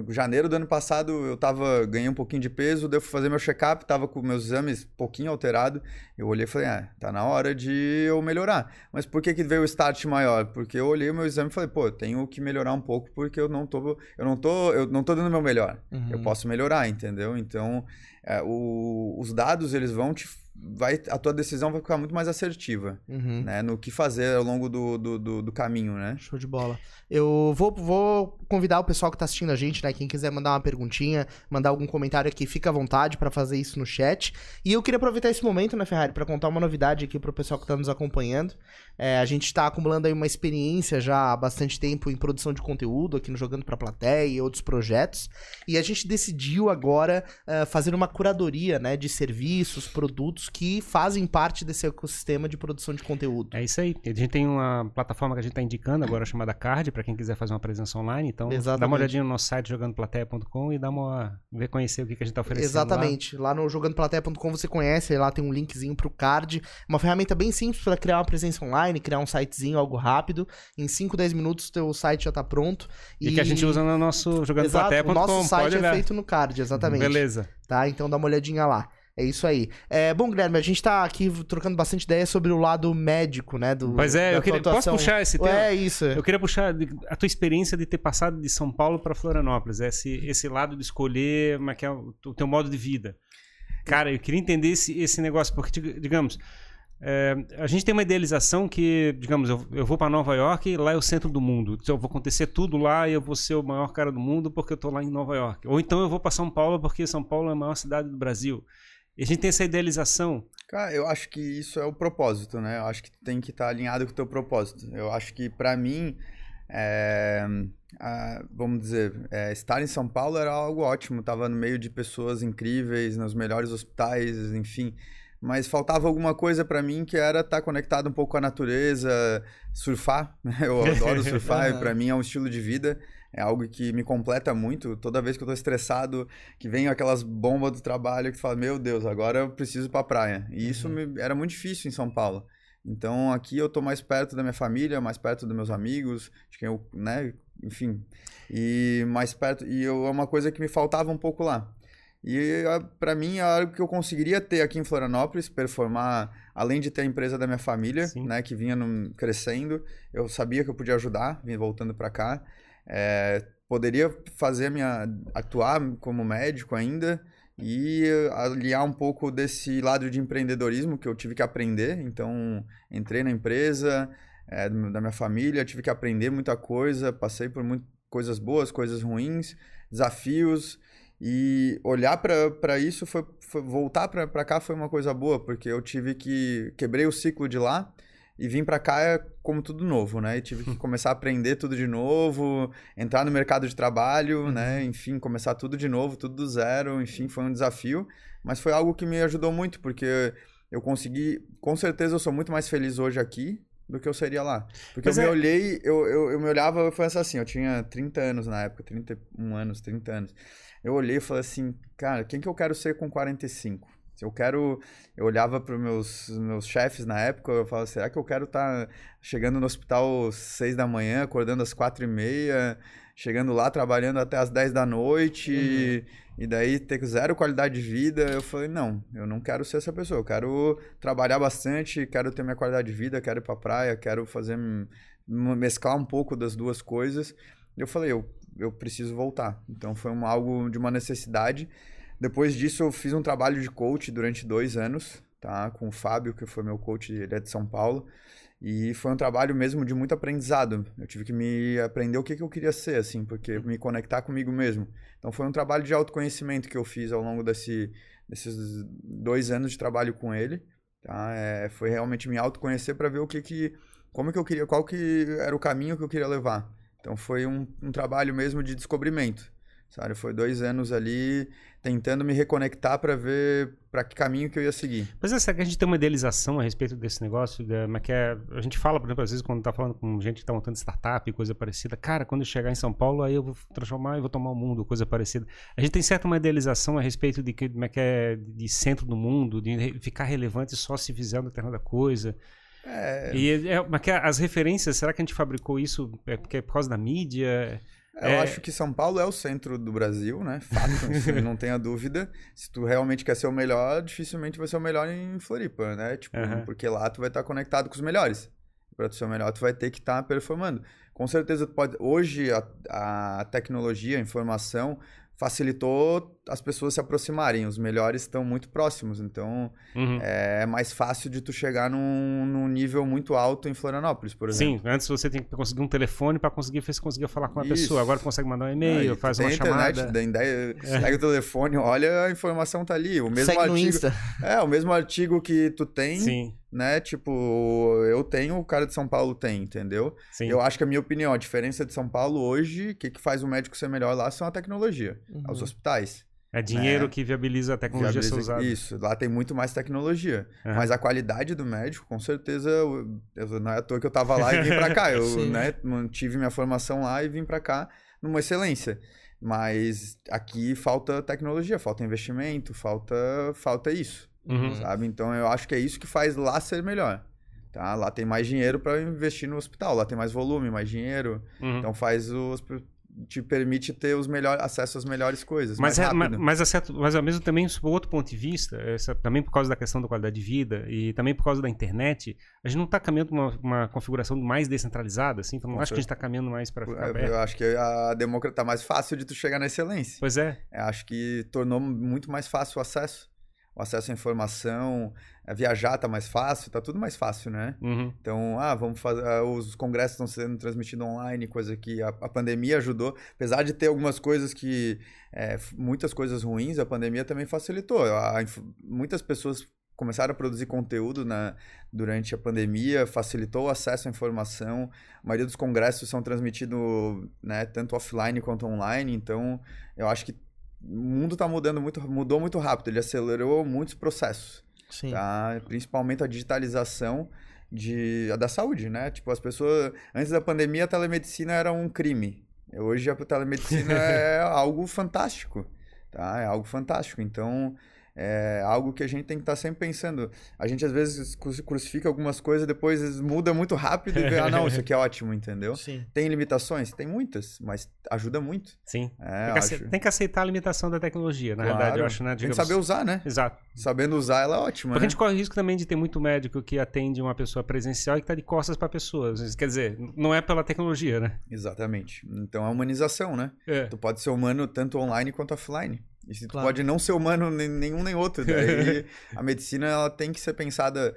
janeiro do ano passado eu tava, ganhei um pouquinho de peso, fui fazer meu check-up, tava com meus exames um pouquinho alterado, eu olhei e falei, ah, tá na hora de eu melhorar. Mas por que que veio o start maior? Porque eu olhei o meu exame e falei, pô, eu tenho que melhorar um pouco porque eu não tô, eu não tô, eu não tô dando o meu melhor. Uhum. Eu posso melhorar, entendeu? Então, é, o- os dados, eles vão te... Vai, a tua decisão vai ficar muito mais assertiva, Uhum. né? No que fazer ao longo do, do, do, do caminho, né? Show de bola. Eu vou, vou convidar o pessoal que tá assistindo a gente, né? Quem quiser mandar uma perguntinha, mandar algum comentário aqui, fica à vontade pra fazer isso no chat. E eu queria aproveitar esse momento, né, Ferrari, pra contar uma novidade aqui pro pessoal que tá nos acompanhando. É, a gente tá acumulando aí uma experiência já há bastante tempo em produção de conteúdo aqui no Jogando Pra Plateia e outros projetos. E a gente decidiu agora eh, fazer uma curadoria, né, de serviços, produtos que fazem parte desse ecossistema de produção de conteúdo. É isso aí. A gente tem uma plataforma que a gente está indicando agora chamada Card, para quem quiser fazer uma presença online. Então, dá Exatamente. uma olhadinha no nosso site jogandoplateia.com e dá uma ver conhecer o que, que a gente está oferecendo. Exatamente. Lá, no jogandoplateia.com você conhece, lá tem um linkzinho pro card. Uma ferramenta bem simples para criar uma presença online, criar um sitezinho, algo rápido. Em 5, 10 minutos teu site já tá pronto. Lá. E... que a gente usa no nosso Exato, o jogandoplateia.com. nosso site é feito no card, exatamente. Beleza. Tá? Então dá uma olhadinha lá. É isso aí. É, bom, Guilherme, a gente tá aqui trocando bastante ideia sobre o lado médico, né? Do, Pois é, eu queria, posso atuação. puxar esse tema? É isso. Eu queria puxar a tua experiência de ter passado de São Paulo para Florianópolis, esse, esse lado de escolher é é o, teu modo de vida. Cara, eu queria entender esse, esse negócio, porque, dig- digamos, é, a gente tem uma idealização que, digamos, eu, eu vou para Nova York e lá é o centro do mundo. Então, eu vou acontecer tudo lá e eu vou ser o maior cara do mundo porque eu tô lá em Nova York. Ou então eu vou para São Paulo porque São Paulo é a maior cidade do Brasil. E a gente tem essa idealização. Cara, eu acho que isso é o propósito, né? Eu acho que tem que estar alinhado com o teu propósito. Eu acho que pra mim, é, ah, vamos dizer, é, estar em São Paulo era algo ótimo. Tava no meio de pessoas incríveis, nos melhores hospitais, enfim. Mas faltava alguma coisa pra mim que era estar conectado um pouco com a natureza, surfar. Eu adoro surfar, e pra mim é um estilo de vida. É algo que me completa muito. Toda vez que eu tô estressado, que vem aquelas bombas do trabalho que tu fala, meu Deus, agora eu preciso ir pra praia. E isso me- era muito difícil em São Paulo. Então aqui eu tô mais perto da minha família, mais perto dos meus amigos, de quem eu, né, enfim. E mais perto, e eu, é uma coisa que me faltava um pouco lá. E pra mim é algo que eu conseguiria ter aqui em Florianópolis, performar, além de ter a empresa da minha família, Sim. né, que vinha num- crescendo, eu sabia que eu podia ajudar, vim voltando pra cá. É, poderia fazer minha atuar como médico ainda e aliar um pouco desse lado de empreendedorismo que eu tive que aprender. Então, entrei na empresa é, da minha família, tive que aprender muita coisa, passei por muitas coisas boas, coisas ruins, desafios. E olhar para isso foi, foi- voltar para cá foi uma coisa boa, porque eu tive que quebrei o ciclo de lá e vim para cá é como tudo novo, né? E tive que começar a aprender tudo de novo, entrar no mercado de trabalho, né? Enfim, começar tudo de novo, tudo do zero, enfim, foi um desafio, mas foi algo que me ajudou muito, porque eu consegui, com certeza eu sou muito mais feliz hoje aqui do que eu seria lá. Porque Mas eu me é- olhei, eu, eu, eu me olhava foi assim, eu tinha 30 anos na época, 31 anos, 30 anos. Eu olhei e falei assim, cara, quem que eu quero ser com 45? Se eu quero, eu olhava para os meus, meus chefes na época, eu falava, será que eu quero estar chegando no hospital às 6 da manhã, acordando às 4 e meia, chegando lá trabalhando até às 10 da noite, e daí ter zero qualidade de vida? Eu falei, não, eu não quero ser essa pessoa, eu quero trabalhar bastante, quero ter minha qualidade de vida, quero ir pra praia, quero fazer, mesclar um pouco das duas coisas. Eu falei, eu, eu preciso voltar. Então foi um, algo de uma necessidade. Depois disso, eu fiz um trabalho de coach durante dois anos, tá? Com o Fábio, que foi meu coach, ele é de São Paulo. E foi um trabalho mesmo de muito aprendizado. Eu tive que me aprender o que, que eu queria ser, assim, porque me conectar comigo mesmo. Então foi um trabalho de autoconhecimento que eu fiz ao longo desse, desses dois anos de trabalho com ele. Tá? É, foi realmente me autoconhecer para ver o que que, como que eu queria, qual que era o caminho que eu queria levar. Então foi um, um trabalho mesmo de descobrimento. Sabe? Foi dois anos ali tentando me reconectar para ver para que caminho que eu ia seguir. Mas é sério que a gente tem uma idealização a respeito desse negócio, de, mas que é, a gente fala, por exemplo, às vezes quando tá falando com gente que tá montando startup e coisa parecida, cara, quando eu chegar em São Paulo, aí eu vou transformar e vou tomar o mundo, coisa parecida. A gente tem certa uma idealização a respeito de que, como é que é de centro do mundo, de ficar relevante só se fizer uma determinada coisa. É, E é, mas que as referências, será que a gente fabricou isso é porque é por causa da mídia? Eu É. acho que São Paulo é o centro do Brasil, né? Fato, isso não tenha dúvida. Se tu realmente quer ser o melhor, dificilmente vai ser o melhor em Floripa, né? Tipo, Aham. porque lá tu vai estar conectado com os melhores. Para tu ser o melhor, tu vai ter que estar performando. Com certeza tu pode. Hoje a, a tecnologia, a informação facilitou as pessoas se aproximarem. Os melhores estão muito próximos, então Uhum. é mais fácil de tu chegar num, num nível muito alto em Florianópolis, por exemplo. Sim, antes você tem que conseguir um telefone para conseguir, você conseguia falar com uma Isso. pessoa. Agora consegue mandar um Aí e-mail, tu faz tem uma internet, chamada. dá ideia, pega o telefone, olha, a informação tá ali. O mesmo Segue no artigo. Insta. É, o mesmo artigo que tu tem, Sim, né? Tipo, eu tenho, o cara de São Paulo tem, entendeu? sim. Eu acho que a minha opinião, a diferença de São Paulo hoje, o que, que faz o médico ser melhor lá são a tecnologia, Uhum. os hospitais. É dinheiro né? que viabiliza a tecnologia ser Viabiliza- usada. Isso, lá tem muito mais tecnologia. Aham. Mas a qualidade do médico, com certeza, eu, eu- não é à toa que eu tava lá e vim pra cá. Eu né, mantive minha formação lá e vim pra cá numa excelência. Mas aqui falta tecnologia, falta investimento, falta, falta isso, Uhum. sabe? Então eu acho que é isso que faz lá ser melhor. Tá? Lá tem mais dinheiro para investir no hospital, lá tem mais volume, mais dinheiro. Uhum. Então faz os te permite ter os melhores acesso às melhores coisas, Mas, é, ma- rápido. mas, é certo, mas ao mesmo também, sob outro ponto de vista, essa- também por causa da questão da qualidade de vida e também por causa da internet, a gente não está caminhando para uma, uma configuração mais descentralizada, assim, então não acho que a gente está caminhando mais para ficar Eu, eu acho que a democracia tá mais fácil de tu chegar na excelência. Pois é. Eu acho que tornou muito mais fácil o acesso. O acesso à informação, viajar tá mais fácil, tá tudo mais fácil, né? Uhum. Então, ah, vamos fazer. ah, Os congressos estão sendo transmitidos online, coisa que a, a pandemia ajudou. Apesar de ter algumas coisas que. é, muitas coisas ruins, a pandemia também facilitou. A inf- muitas pessoas começaram a produzir conteúdo na, durante a pandemia, facilitou o acesso à informação. A maioria dos congressos são transmitidos né, tanto offline quanto online. Então, eu acho que o mundo está mudando muito, mudou muito rápido. Ele acelerou muitos processos Sim. tá? Principalmente a digitalização de, a da saúde, né? Tipo, as pessoas... Antes da pandemia, a telemedicina era um crime. Hoje, a telemedicina é algo fantástico, tá? É algo fantástico. Então, é algo que a gente tem que estar sempre pensando. A gente, às vezes, cru- crucifica algumas coisas, depois muda muito rápido e vê, ah, não, isso aqui é ótimo, entendeu? Sim. Tem limitações? Tem muitas, mas ajuda muito. Sim. É, Tem que, acho. tem que aceitar a limitação da tecnologia, na Claro. verdade, eu acho, né? Tem que Digamos- saber usar, né? Exato. Sabendo usar, ela é ótima, Porque a né? gente corre o risco também de ter muito médico que atende uma pessoa presencial e que está de costas para pessoas. Quer dizer, não é pela tecnologia, né? Exatamente. Então, é humanização, né? É. Tu pode ser humano tanto online quanto offline. E se tu Claro. pode não ser humano nem- nenhum nem outro. Daí a medicina ela tem que ser pensada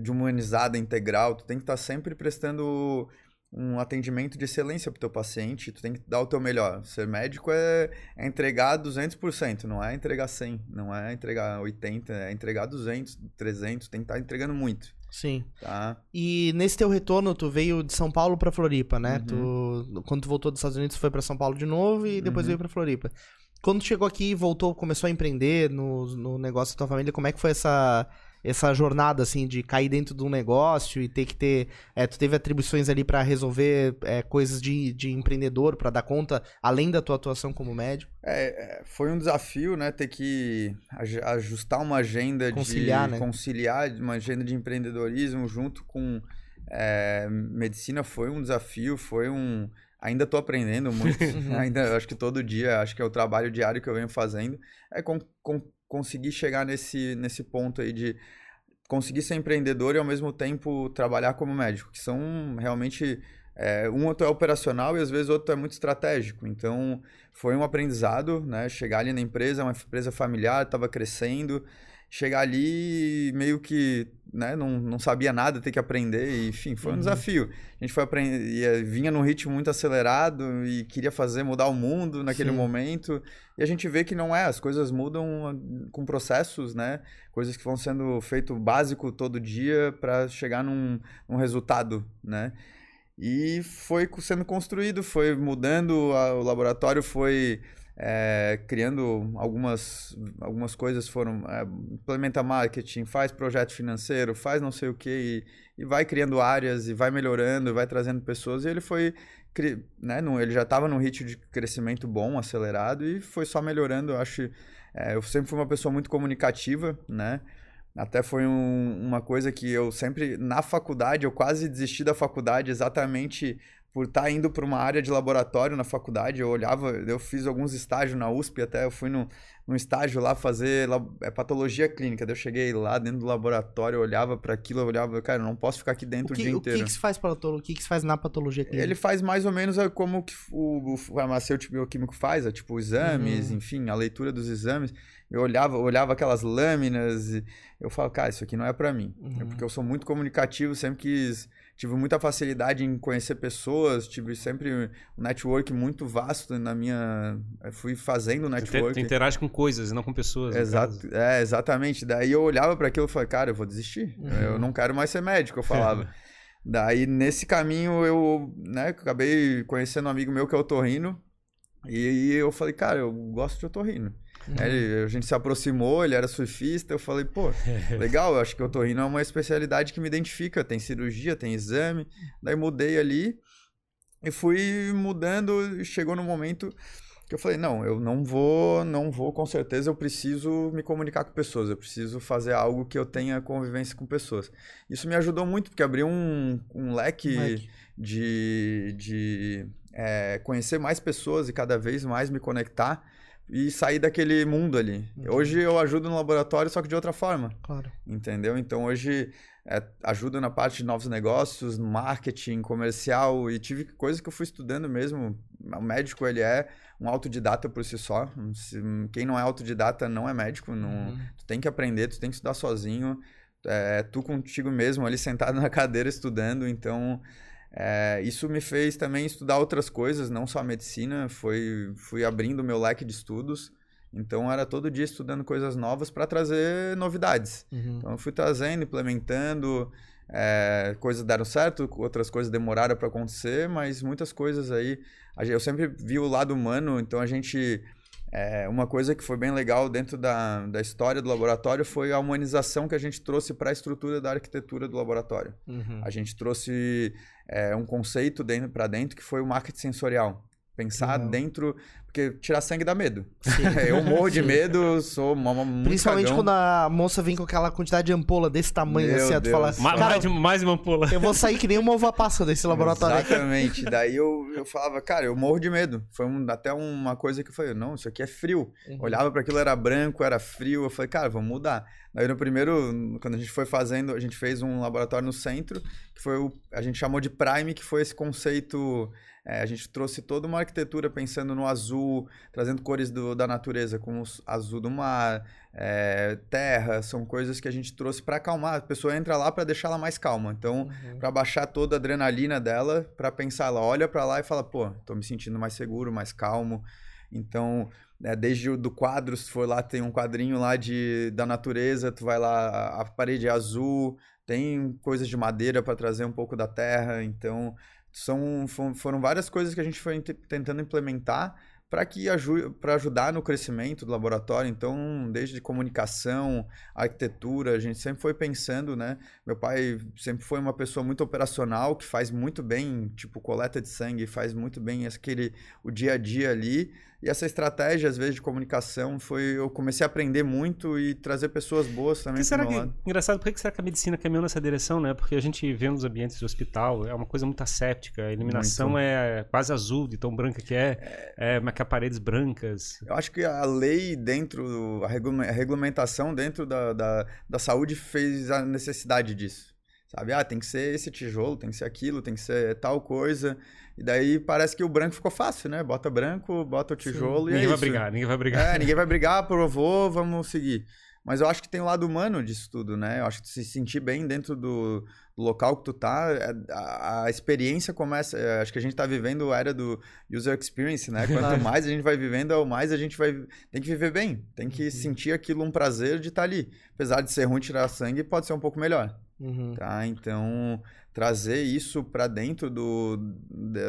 de humanizada, integral. Tu tem que estar sempre prestando um atendimento de excelência pro teu paciente. Tu tem que dar o teu melhor. Ser médico é, é entregar 200%, não é entregar 100, não é entregar 80, é entregar 200, 300, tem que estar entregando muito, Sim. tá? E nesse teu retorno, tu veio de São Paulo pra Floripa, né? Uhum. Tu, quando tu voltou dos Estados Unidos, tu foi pra São Paulo de novo e depois Uhum. veio pra Floripa. Quando chegou aqui e voltou, começou a empreender no, no negócio da tua família, como é que foi essa, essa jornada, assim, de cair dentro de um negócio e ter que ter... é, tu teve atribuições ali pra resolver é, coisas de, de empreendedor, pra dar conta, além da tua atuação como médico? É, é, foi um desafio, né? Ter que aj- ajustar uma agenda Conciliar, de né? conciliar uma agenda de empreendedorismo junto com é, medicina foi um desafio, foi um. Ainda estou aprendendo muito, ainda acho que todo dia, acho que é o trabalho diário que eu venho fazendo, é com, com- conseguir chegar nesse, nesse ponto aí de conseguir ser empreendedor e ao mesmo tempo trabalhar como médico, que são realmente é, um outro é operacional e às vezes outro é muito estratégico. Então foi um aprendizado, né? Chegar ali na empresa, uma empresa familiar, estava crescendo, chegar ali meio que né, não, não sabia nada, ter que aprender, e, enfim, foi um Uhum. desafio. A gente foi aprender, vinha num ritmo muito acelerado e queria fazer mudar o mundo naquele Sim. momento. E a gente vê que não é, as coisas mudam ah, com processos, né? Coisas que vão sendo feito básico todo dia para chegar num, num resultado, né? E foi sendo construído, foi mudando, a- o laboratório foi é, criando algumas, algumas coisas foram é, implementa marketing, faz projeto financeiro, faz não sei o que e, e, vai criando áreas e vai melhorando, vai trazendo pessoas e ele foi né, no, ele já estava num ritmo de crescimento bom, acelerado e foi só melhorando. Eu acho, é, eu sempre fui uma pessoa muito comunicativa, né? Até foi um, uma coisa que eu sempre, na faculdade, eu quase desisti da faculdade exatamente por estar tá indo para uma área de laboratório na faculdade, eu olhava, eu fiz alguns estágios na USP, até eu fui no, num estágio lá fazer é, patologia clínica. Daí eu cheguei lá dentro do laboratório, olhava para aquilo, eu olhava, cara, eu não posso ficar aqui dentro o, que, o dia inteiro. O que, que se faz patologia? O que, que se faz na patologia clínica? Ele faz mais ou menos como o, o farmacêutico bioquímico faz, é, tipo exames, uhum. enfim, a leitura dos exames. Eu olhava, olhava aquelas lâminas e eu falo, cara, isso aqui não é para mim. É uhum. É porque eu sou muito comunicativo, sempre quis tive muita facilidade em conhecer pessoas, tive sempre um network muito vasto na minha. Eu fui fazendo network. Tu interage com coisas, não com pessoas. Exato, é, exatamente. Daí eu olhava para aquilo e falei, cara, eu vou desistir. Uhum. Eu não quero mais ser médico, eu falava. Daí nesse caminho eu né, acabei conhecendo um amigo meu que é o Torrino. E eu falei, cara, eu gosto de otorrino. Uhum. Aí a gente se aproximou, ele era surfista, eu falei, pô, legal, eu acho que o otorrino é uma especialidade que me identifica, tem cirurgia, tem exame. Daí mudei ali e fui mudando, chegou no momento que eu falei, não, eu não vou, não vou, com certeza eu preciso me comunicar com pessoas, eu preciso fazer algo que eu tenha convivência com pessoas. Isso me ajudou muito, porque abriu um, um leque, leque. de, de é, conhecer mais pessoas e cada vez mais me conectar e sair daquele mundo ali. Uhum. Hoje eu ajudo no laboratório, só que de outra forma. Claro. Entendeu? Então hoje é, ajudo na parte de novos negócios, marketing, comercial e tive coisas que eu fui estudando mesmo. O médico ele é um autodidata por si só. Quem não é autodidata não é médico. Não, uhum. Tu tem que aprender, tu tem que estudar sozinho. É, tu contigo mesmo ali sentado na cadeira estudando. Então é, isso me fez também estudar outras coisas, não só a medicina, foi, fui abrindo meu leque de estudos. Então era todo dia estudando coisas novas para trazer novidades. Uhum. Então eu fui trazendo, implementando, é, coisas deram certo, outras coisas demoraram para acontecer, mas muitas coisas aí. Eu sempre vi o lado humano, então a gente é, uma coisa que foi bem legal dentro da, da história do laboratório foi a humanização que a gente trouxe para a estrutura da arquitetura do laboratório. Uhum. A gente trouxe é, um conceito dentro para dentro que foi o marketing sensorial. Pensar uhum. dentro porque tirar sangue dá medo. eu morro de medo, sou uma, muito Principalmente cagão. quando a moça vem com aquela quantidade de ampola desse tamanho, Meu assim, tu fala... Ma cara, mais, mais uma ampola. Eu vou sair que nem uma uva passa desse laboratório. Exatamente. Daí eu, eu falava, cara, eu morro de medo. Foi um, até uma coisa que eu falei, não, isso aqui é frio. Uhum. Olhava para aquilo, era branco, era frio. Eu falei, cara, vamos mudar. Daí no primeiro, quando a gente foi fazendo, a gente fez um laboratório no centro, que foi o... A gente chamou de Prime, que foi esse conceito é, a gente trouxe toda uma arquitetura pensando no azul, trazendo cores do, da natureza, como o azul do mar, é, terra, são coisas que a gente trouxe para acalmar. A pessoa entra lá para deixar ela mais calma. Então, uhum. para baixar toda a adrenalina dela, para pensar, ela olha para lá e fala, pô, tô me sentindo mais seguro, mais calmo. Então, é, desde o do quadro, se for lá, tem um quadrinho lá de, da natureza, tu vai lá, a parede é azul, tem coisas de madeira para trazer um pouco da terra, então são, foram várias coisas que a gente foi tentando implementar para que para ajudar no crescimento do laboratório. Então, desde comunicação, arquitetura, a gente sempre foi pensando, né? Meu pai sempre foi uma pessoa muito operacional, que faz muito bem, tipo, coleta de sangue, faz muito bem aquele o dia a dia ali. E essa estratégia, às vezes, de comunicação, foi. Eu comecei a aprender muito e trazer pessoas boas também. Que será que, lado. engraçado, por que será que a medicina caminhou nessa direção, né? Porque a gente vê nos ambientes do hospital, é uma coisa muito asséptica. A iluminação muito. é quase azul, de tão branca que é. É, é, é paredes brancas. Eu acho que a lei dentro, a regulamentação dentro da, da, da saúde fez a necessidade disso. Sabe? Ah, tem que ser esse tijolo, tem que ser aquilo, tem que ser tal coisa. E daí parece que o branco ficou fácil, né? Bota branco, bota o tijolo Sim. e ninguém é vai isso. brigar, ninguém vai brigar. É, ninguém vai brigar, provou, vamos seguir. Mas eu acho que tem o lado humano disso tudo, né? Eu acho que se sentir bem dentro do, do local que tu tá, é, a, a, experiência começa. É, acho que a gente tá vivendo a era do user experience, né? Quanto mais a gente vai vivendo, mais a gente vai. Tem que viver bem. Tem que uhum. sentir aquilo um prazer de estar tá ali. Apesar de ser ruim tirar sangue, pode ser um pouco melhor. Uhum. Tá? Então, trazer isso para dentro do,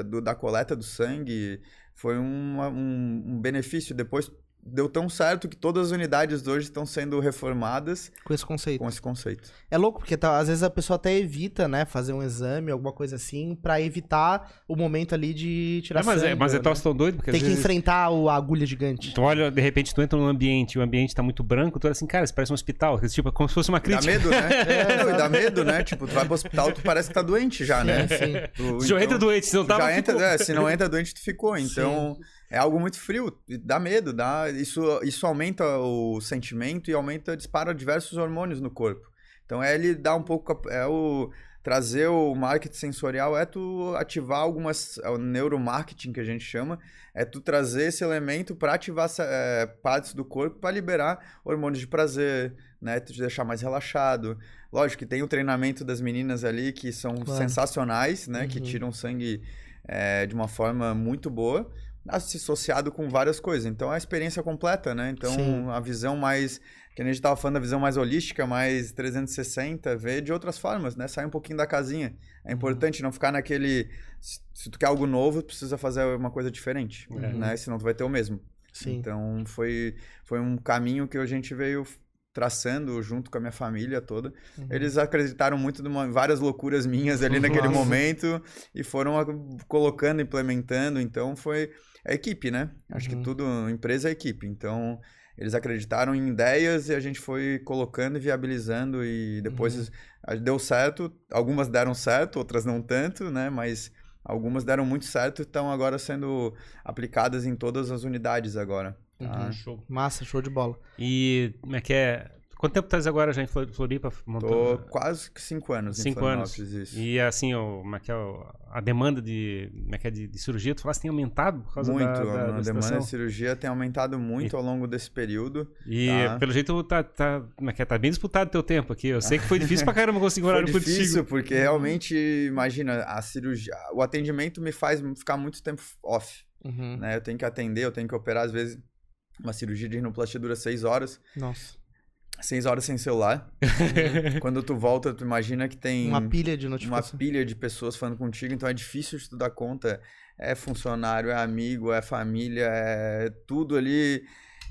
do, da coleta do sangue, foi uma- um, um benefício. Depois deu tão certo que todas as unidades hoje estão sendo reformadas Com esse conceito. com esse conceito. É louco, porque tá- às vezes a pessoa até evita, né, fazer um exame, alguma coisa assim, pra evitar o momento ali de tirar É, mas é, sangue, mas é né? tão doido, porque Tem às que vezes... enfrentar o- a agulha gigante. Tu olha, de repente, tu entra num ambiente e o ambiente tá muito branco, tu olha assim, cara, isso parece um hospital. Tipo, é como se fosse uma Dá crítica. medo, né? Não, e dá medo, né? Tipo, tu vai pro hospital, tu parece que tá doente já, né? Sim, sim. Tu, Tu já entra doente, se não tava, já entra, é, se não entra doente, tu ficou. Então, é algo muito frio. Dá medo, dá. Isso, isso aumenta o sentimento e aumenta, dispara diversos hormônios no corpo. Então, é ele dar um pouco. É o. Trazer o marketing sensorial é tu ativar algumas. É o neuromarketing que a gente chama. É tu trazer esse elemento para ativar é, partes do corpo para liberar hormônios de prazer, né? Tu te deixar mais relaxado. Lógico que tem o treinamento das meninas ali que são Claro. sensacionais, né? Que Uhum. tiram sangue é, de uma forma muito boa, associado com várias coisas. Então, é a experiência completa, né? Então, Sim. a visão mais... Que a gente estava falando da visão mais holística, mais 360, ver de outras formas, né? Sair um pouquinho da casinha. É Uhum. importante não ficar naquele... Se tu quer algo novo, tu precisa fazer uma coisa diferente, Uhum. né? Senão tu vai ter o mesmo. Sim. Então, foi, foi um caminho que a gente veio traçando junto com a minha família toda. Uhum. Eles acreditaram muito em várias loucuras minhas ali naquele Nossa. momento e foram colocando, implementando. Então foi a equipe, né? Acho Uhum. que tudo, empresa é equipe. Então eles acreditaram em ideias e a gente foi colocando e viabilizando e depois Uhum. deu certo. Algumas deram certo, outras não tanto, né? Mas algumas deram muito certo e estão agora sendo aplicadas em todas as unidades agora. tá? Uhum. Show. Massa, show de bola. E como é que é? Quanto tempo estás agora já em Flor- Floripa montando? Tô quase que cinco anos em Cinco anos. Florianópolis, isso. E assim, o, como é que é, o- a demanda de, como é que é, de, de cirurgia, tu falaste tem aumentado por causa Muito, da, da, a da demanda situação. de cirurgia tem aumentado muito ao longo desse período. E Tá. pelo jeito tá, tá, como é que é, tá bem disputado o teu tempo aqui. Eu sei que foi difícil pra caramba conseguir um Foi horário difícil, contigo. porque realmente, imagina, a cirurgia, o atendimento me faz ficar muito tempo off, Uhum. né? Eu tenho que atender, eu tenho que operar, às vezes, uma cirurgia de rinoplastia dura seis horas, Nossa. Seis horas sem celular. Quando tu volta, tu imagina que tem Uma pilha de uma notificação. pilha de pessoas falando contigo, então é difícil de tu dar conta. É funcionário, é amigo, é família, é tudo ali.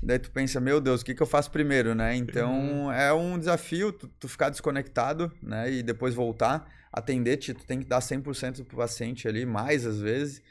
Daí tu pensa, meu Deus, o que, que eu faço primeiro, né? Então é um desafio tu, tu ficar desconectado, né? E depois voltar, atender, te- tu tem que dar 100% pro paciente ali, mais às vezes.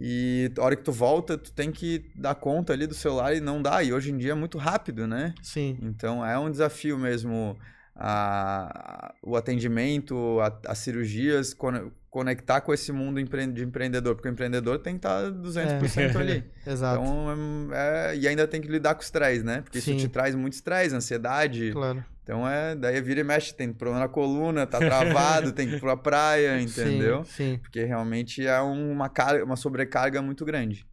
E a hora que tu volta, tu tem que dar conta ali do celular e não dá. E hoje em dia é muito rápido, né? Sim. Então é um desafio mesmo a, o atendimento, as cirurgias, cone- conectar com esse mundo empre- de empreendedor, porque o empreendedor tem que estar 200% ali. Exato. Então, é, e ainda tem que lidar com o estresse, né? Porque Sim. isso te traz muito estresse, ansiedade. Claro. Então é, daí vira e mexe, tem problema na coluna, tá travado, tem que ir pra praia, entendeu? Sim. sim. Porque realmente é uma, carga, uma sobrecarga muito grande.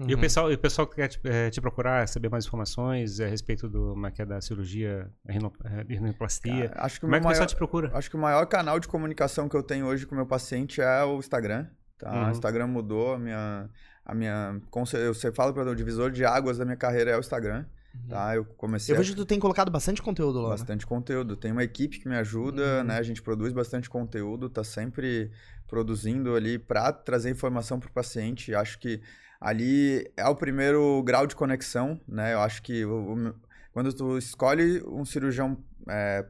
E o Uhum. pessoal, e o pessoal que quer te, eh, te procurar, saber mais informações eh, a respeito do, como é é, da cirurgia, rino- eh, rinoplastia. Acho que o Como é que o pessoal maior- te procura? Acho que o maior canal de comunicação que eu tenho hoje com o meu paciente é o Instagram. Tá? Uhum. O Instagram mudou a minha. A minha eu você fala para o divisor de águas da minha carreira é o Instagram. Tá? Eu comecei Uhum. Eu a vejo que tu tem colocado bastante conteúdo lá. né? bastante conteúdo. Tem uma equipe que me ajuda, Uhum. né? A gente produz bastante conteúdo, tá sempre produzindo ali para trazer informação para o paciente. Acho que ali é o primeiro grau de conexão, né? Eu acho que o- o- quando tu escolhe um cirurgião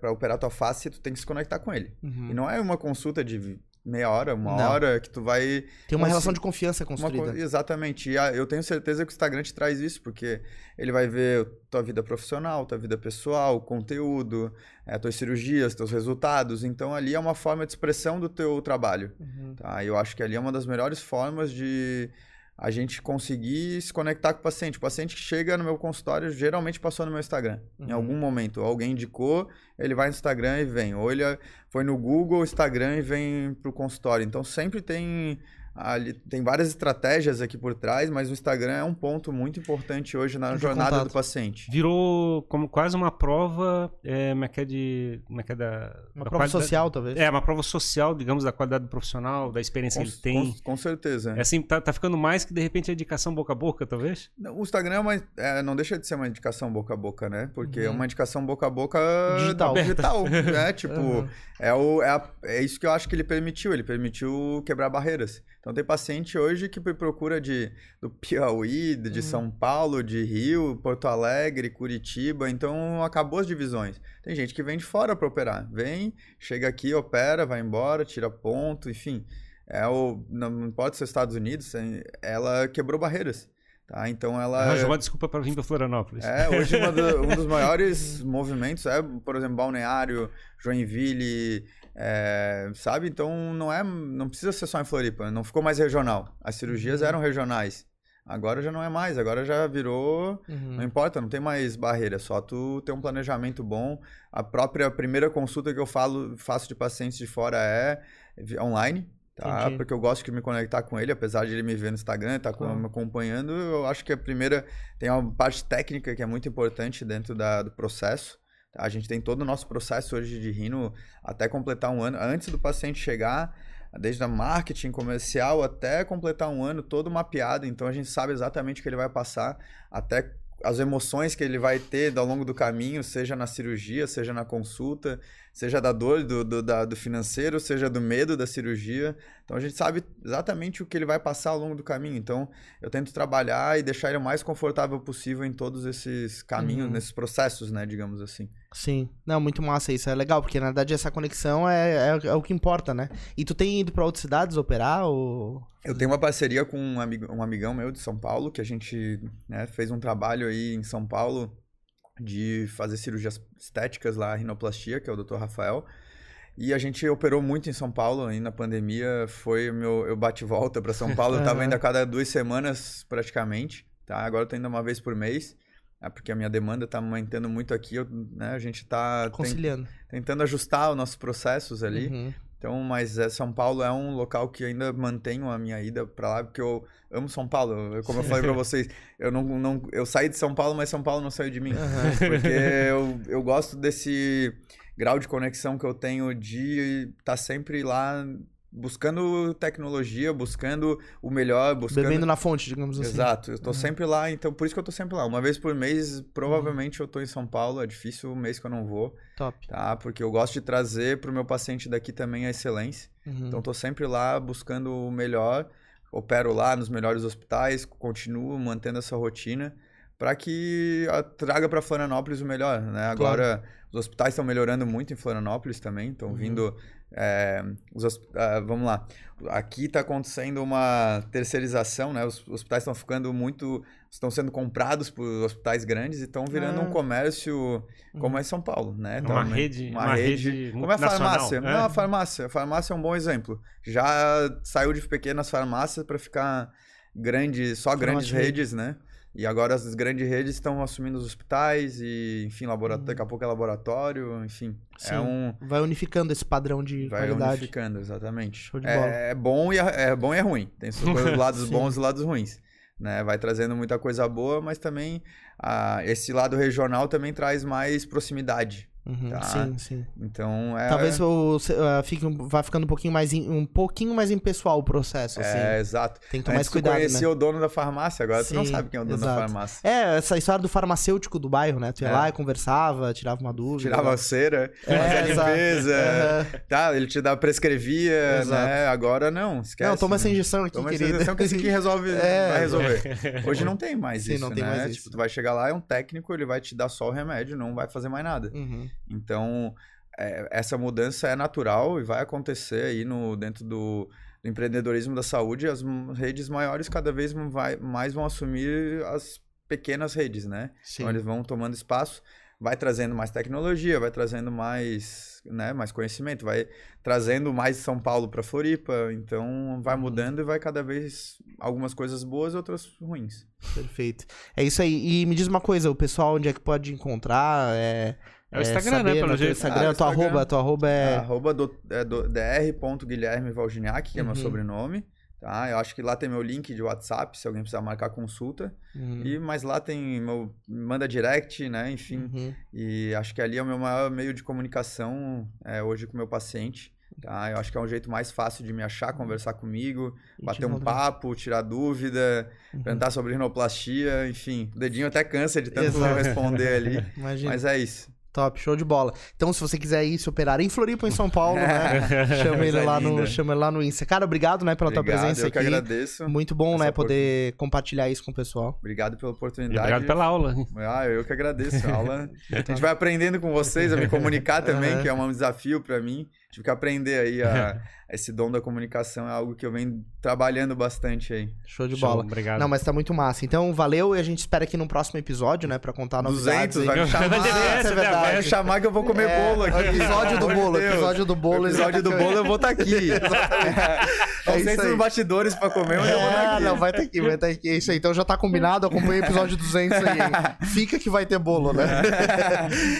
para operar tua face, tu tem que se conectar com ele. Uhum. E não é uma consulta de meia hora, uma Não. hora que tu vai Tem uma relação de confiança uma construída. co- exatamente. E eu tenho certeza que o Instagram te traz isso, porque ele vai ver tua vida profissional, tua vida pessoal, conteúdo, eh, tuas cirurgias, teus resultados. Então ali é uma forma de expressão do teu trabalho. Uhum. Tá? Eu acho que ali é uma das melhores formas de a gente conseguir se conectar com o paciente. O paciente que chega no meu consultório geralmente passou no meu Instagram. Em Uhum. algum momento. Alguém indicou, ele vai no Instagram e vem. Ou ele foi no Google, Instagram e vem pro consultório. Então sempre tem. Ali, tem várias estratégias aqui por trás, mas o Instagram é um ponto muito importante hoje na De jornada contato. do paciente. Virou como quase uma prova, é, como é que é de, como é que é da... Uma da prova qualidade- social, talvez. É, uma prova social, digamos, da qualidade do profissional, da experiência Com, que ele tem. com- com certeza. É assim, tá, tá ficando mais que de repente a indicação boca a boca, talvez? O Instagram é uma- é, não deixa de ser uma indicação boca a boca, né? Porque é Uhum. uma indicação boca a boca Digital. digital né? Tipo, Uhum. é, o, é, a- é isso que eu acho que ele permitiu. Ele permitiu quebrar barreiras. Então tem paciente hoje que procura de do Piauí, de Uhum. São Paulo, de Rio, Porto Alegre, Curitiba, então acabou as divisões. Tem gente que vem de fora para operar. Vem, chega aqui, opera, vai embora, tira ponto, enfim. É o, não importa se é Estados Unidos, ela quebrou barreiras. Tá? Então ela. Arranjou uma desculpa para vir para Florianópolis. É, hoje do- um dos maiores movimentos é, por exemplo, Balneário, Joinville, é, sabe? Então não é, não precisa ser só em Floripa, não ficou mais regional. As cirurgias eram regionais. Agora já não é mais, agora já virou, Uhum. não importa, não tem mais barreira, só tu ter um planejamento bom. A própria primeira consulta que eu falo, faço de pacientes de fora é online. Tá? Entendi. Porque eu gosto de me conectar com ele, apesar de ele me ver no Instagram, tá Claro. me acompanhando. Eu acho que a primeira tem uma parte técnica que é muito importante dentro da- do processo. A gente tem todo o nosso processo hoje de rino até completar um ano, antes do paciente chegar, desde a marketing comercial até completar um ano, todo mapeado. Então a gente sabe exatamente o que ele vai passar, até as emoções que ele vai ter ao longo do caminho, seja na cirurgia, seja na consulta, seja da dor do, do, da- do financeiro, seja do medo da cirurgia. Então a gente sabe exatamente o que ele vai passar ao longo do caminho. Então eu tento trabalhar e deixar ele o mais confortável possível em todos esses caminhos, Uhum. nesses processos, né, digamos assim. Sim. Não, muito massa isso. É legal, porque na verdade essa conexão é, é, é o que importa, né? E tu tem ido pra outras cidades operar ou. Eu tenho uma parceria com um, amigo, um amigão meu de São Paulo, que a gente né, fez um trabalho aí em São Paulo de fazer cirurgias estéticas lá, rinoplastia, que é o Dr. Rafael. E a gente operou muito em São Paulo aí na pandemia. Foi meu. Eu bate volta para São Paulo. Eu tava indo a cada duas semanas praticamente. Tá? Agora eu tô indo uma vez por mês. É porque a minha demanda tá aumentando muito aqui. eu- né, a gente tá Conciliando. tentando ajustar os nossos processos ali. Uhum. Então, mas é, São Paulo é um local que ainda mantenho a minha ida pra lá, porque eu amo São Paulo. Eu- Como eu falei pra vocês, eu não, não eu saí de São Paulo, mas São Paulo não saiu de mim. Aham. Porque eu, eu gosto desse grau de conexão que eu tenho de estar sempre lá buscando tecnologia, buscando o melhor, buscando Bebendo na fonte, digamos assim. Exato, eu tô Uhum. sempre lá, então por isso que eu tô sempre lá. Uma vez por mês, provavelmente eu tô em São Paulo, é difícil o mês que eu não vou, Top. tá? Porque eu gosto de trazer pro meu paciente daqui também a excelência. Uhum. Então tô sempre lá buscando o melhor, opero lá nos melhores hospitais, continuo mantendo essa rotina para que traga para Florianópolis o melhor, né? Agora os hospitais estão melhorando muito em Florianópolis também, estão Uhum. vindo é, os ah, vamos lá. Aqui está acontecendo uma terceirização, né? Os hospitais estão ficando muito, estão sendo comprados por hospitais grandes e estão virando Ah. um comércio como Uhum. é São Paulo, né? Uma Também. rede- uma rede como é a farmácia? né? Não, a farmácia. A farmácia é um bom exemplo. Já saiu de pequenas farmácias para ficar grande, só grandes Farmácia redes, né? E agora as grandes redes estão assumindo os hospitais e, enfim, laboratório, Uhum. daqui a pouco é laboratório, enfim. Sim. É um Vai unificando esse padrão de vai qualidade. unificando, exatamente. Show de bola. é, é bom e é, é bom e é ruim. Tem os lados bons e lados ruins. Né? Vai trazendo muita coisa boa, mas também ah, esse lado regional também traz mais proximidade. Uhum, Tá. Sim, sim. Então é Talvez o, ah, fique, vá ficando um pouquinho mais im- um pouquinho mais impessoal o processo, assim. É, exato. Tem que tomar mais Antes tu cuidado, conhecia né? o dono da farmácia, agora tu não Sim, sabe quem é o dono exato. da farmácia. É, essa história do farmacêutico do bairro, né? Tu ia É. lá e conversava, tirava uma dúvida. Tirava a cera, É, fazia limpeza, Aham. tá? Ele te dá, prescrevia, Exato. né? Agora não, esquece. Não, toma né? essa injeção aqui, Toma essa querido. injeção que esse aqui resolve, É, vai resolver. Hoje não tem mais Sim, isso, não tem né? mais Tipo, isso. tu vai chegar lá, é um técnico, ele vai te dar só o remédio, não vai fazer mais nada. Uhum. Então, é, essa mudança é natural e vai acontecer aí no, dentro do, do empreendedorismo da saúde. As redes maiores cada vez vai- mais vão assumir as pequenas redes, né? Sim. Então, eles vão tomando espaço, vai trazendo mais tecnologia, vai trazendo mais, né, mais conhecimento, vai trazendo mais São Paulo para Floripa. Então, vai Uhum. mudando e vai cada vez algumas coisas boas, outras ruins. Perfeito. É isso aí. E me diz uma coisa, o pessoal onde é que pode encontrar? É, É o Instagram, né, pelo no teu jeito. Instagram, Ah, tua Instagram. arroba, tua arroba é... Arroba do, é do, Valginiak, que é meu Uhum. sobrenome. Tá? Eu acho que lá tem meu link de WhatsApp, se alguém precisar marcar consulta. Uhum. E, mas lá tem meu. Manda direct, né? Enfim. Uhum. E acho que ali é o meu maior meio de comunicação é, hoje com o meu paciente. Tá? Eu acho que é um jeito mais fácil de me achar, conversar comigo, E bater te um papo, tirar dúvida, Uhum. perguntar sobre rinoplastia, enfim. O dedinho até cansa de tanto Exato. responder ali. Imagina. Mas é isso. Top, show de bola. Então, se você quiser ir se operar em Floripa, em São Paulo, né? Chama ele, lá no, chama ele lá no Insta. Cara, obrigado, né, pela tua Obrigado, presença eu que aqui. agradeço. Muito bom, né, poder compartilhar isso com o pessoal. Obrigado pela E oportunidade. obrigado pela aula. Ah, eu que agradeço. A aula. A gente vai aprendendo com vocês a me comunicar também, Aham. que é um desafio pra mim. Tive que aprender aí a, esse dom da comunicação, é algo que eu venho trabalhando bastante aí. Show de Show, bola. Obrigado. Não, mas tá muito massa. Então, valeu e a gente espera aqui no próximo episódio, né, pra contar novidades. 200, aí. vai me chamar. Vai ter Ah, essa, é verdade. Vai me chamar que eu vou comer É, bolo aqui. episódio do bolo, episódio do bolo. Episódio do bolo eu vou estar aqui. É isso Ausência aí. bastidores pra comer, mas eu vou estar É, aqui. não, vai ter que, vai ter que. É isso aí. Então já tá combinado, acompanha o episódio 200 aí, hein? Fica que vai ter bolo, né?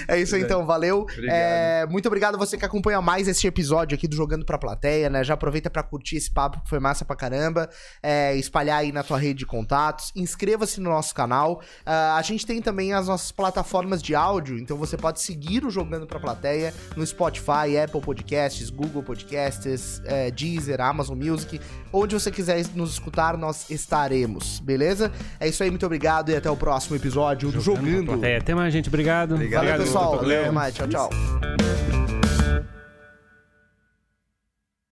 é isso aí, então, valeu. Obrigado. É, muito obrigado a você que acompanha mais este episódio aqui do Jogando Pra Plateia, né? Já aproveita pra curtir esse papo que foi massa pra caramba, é, espalhar aí na tua rede de contatos, inscreva-se no nosso canal. Ah, a gente tem também as nossas plataformas de áudio, então você pode seguir o Jogando Pra Plateia no Spotify, Apple Podcasts, Google Podcasts, é, Deezer, Amazon Music, onde você quiser nos escutar, nós estaremos, beleza? É isso aí, muito obrigado e até o próximo episódio do Jogando pra Jogando. plateia. Até mais, gente. Obrigado. Obrigado. Valeu, pessoal. Valeu. Até mais. Tchau, tchau.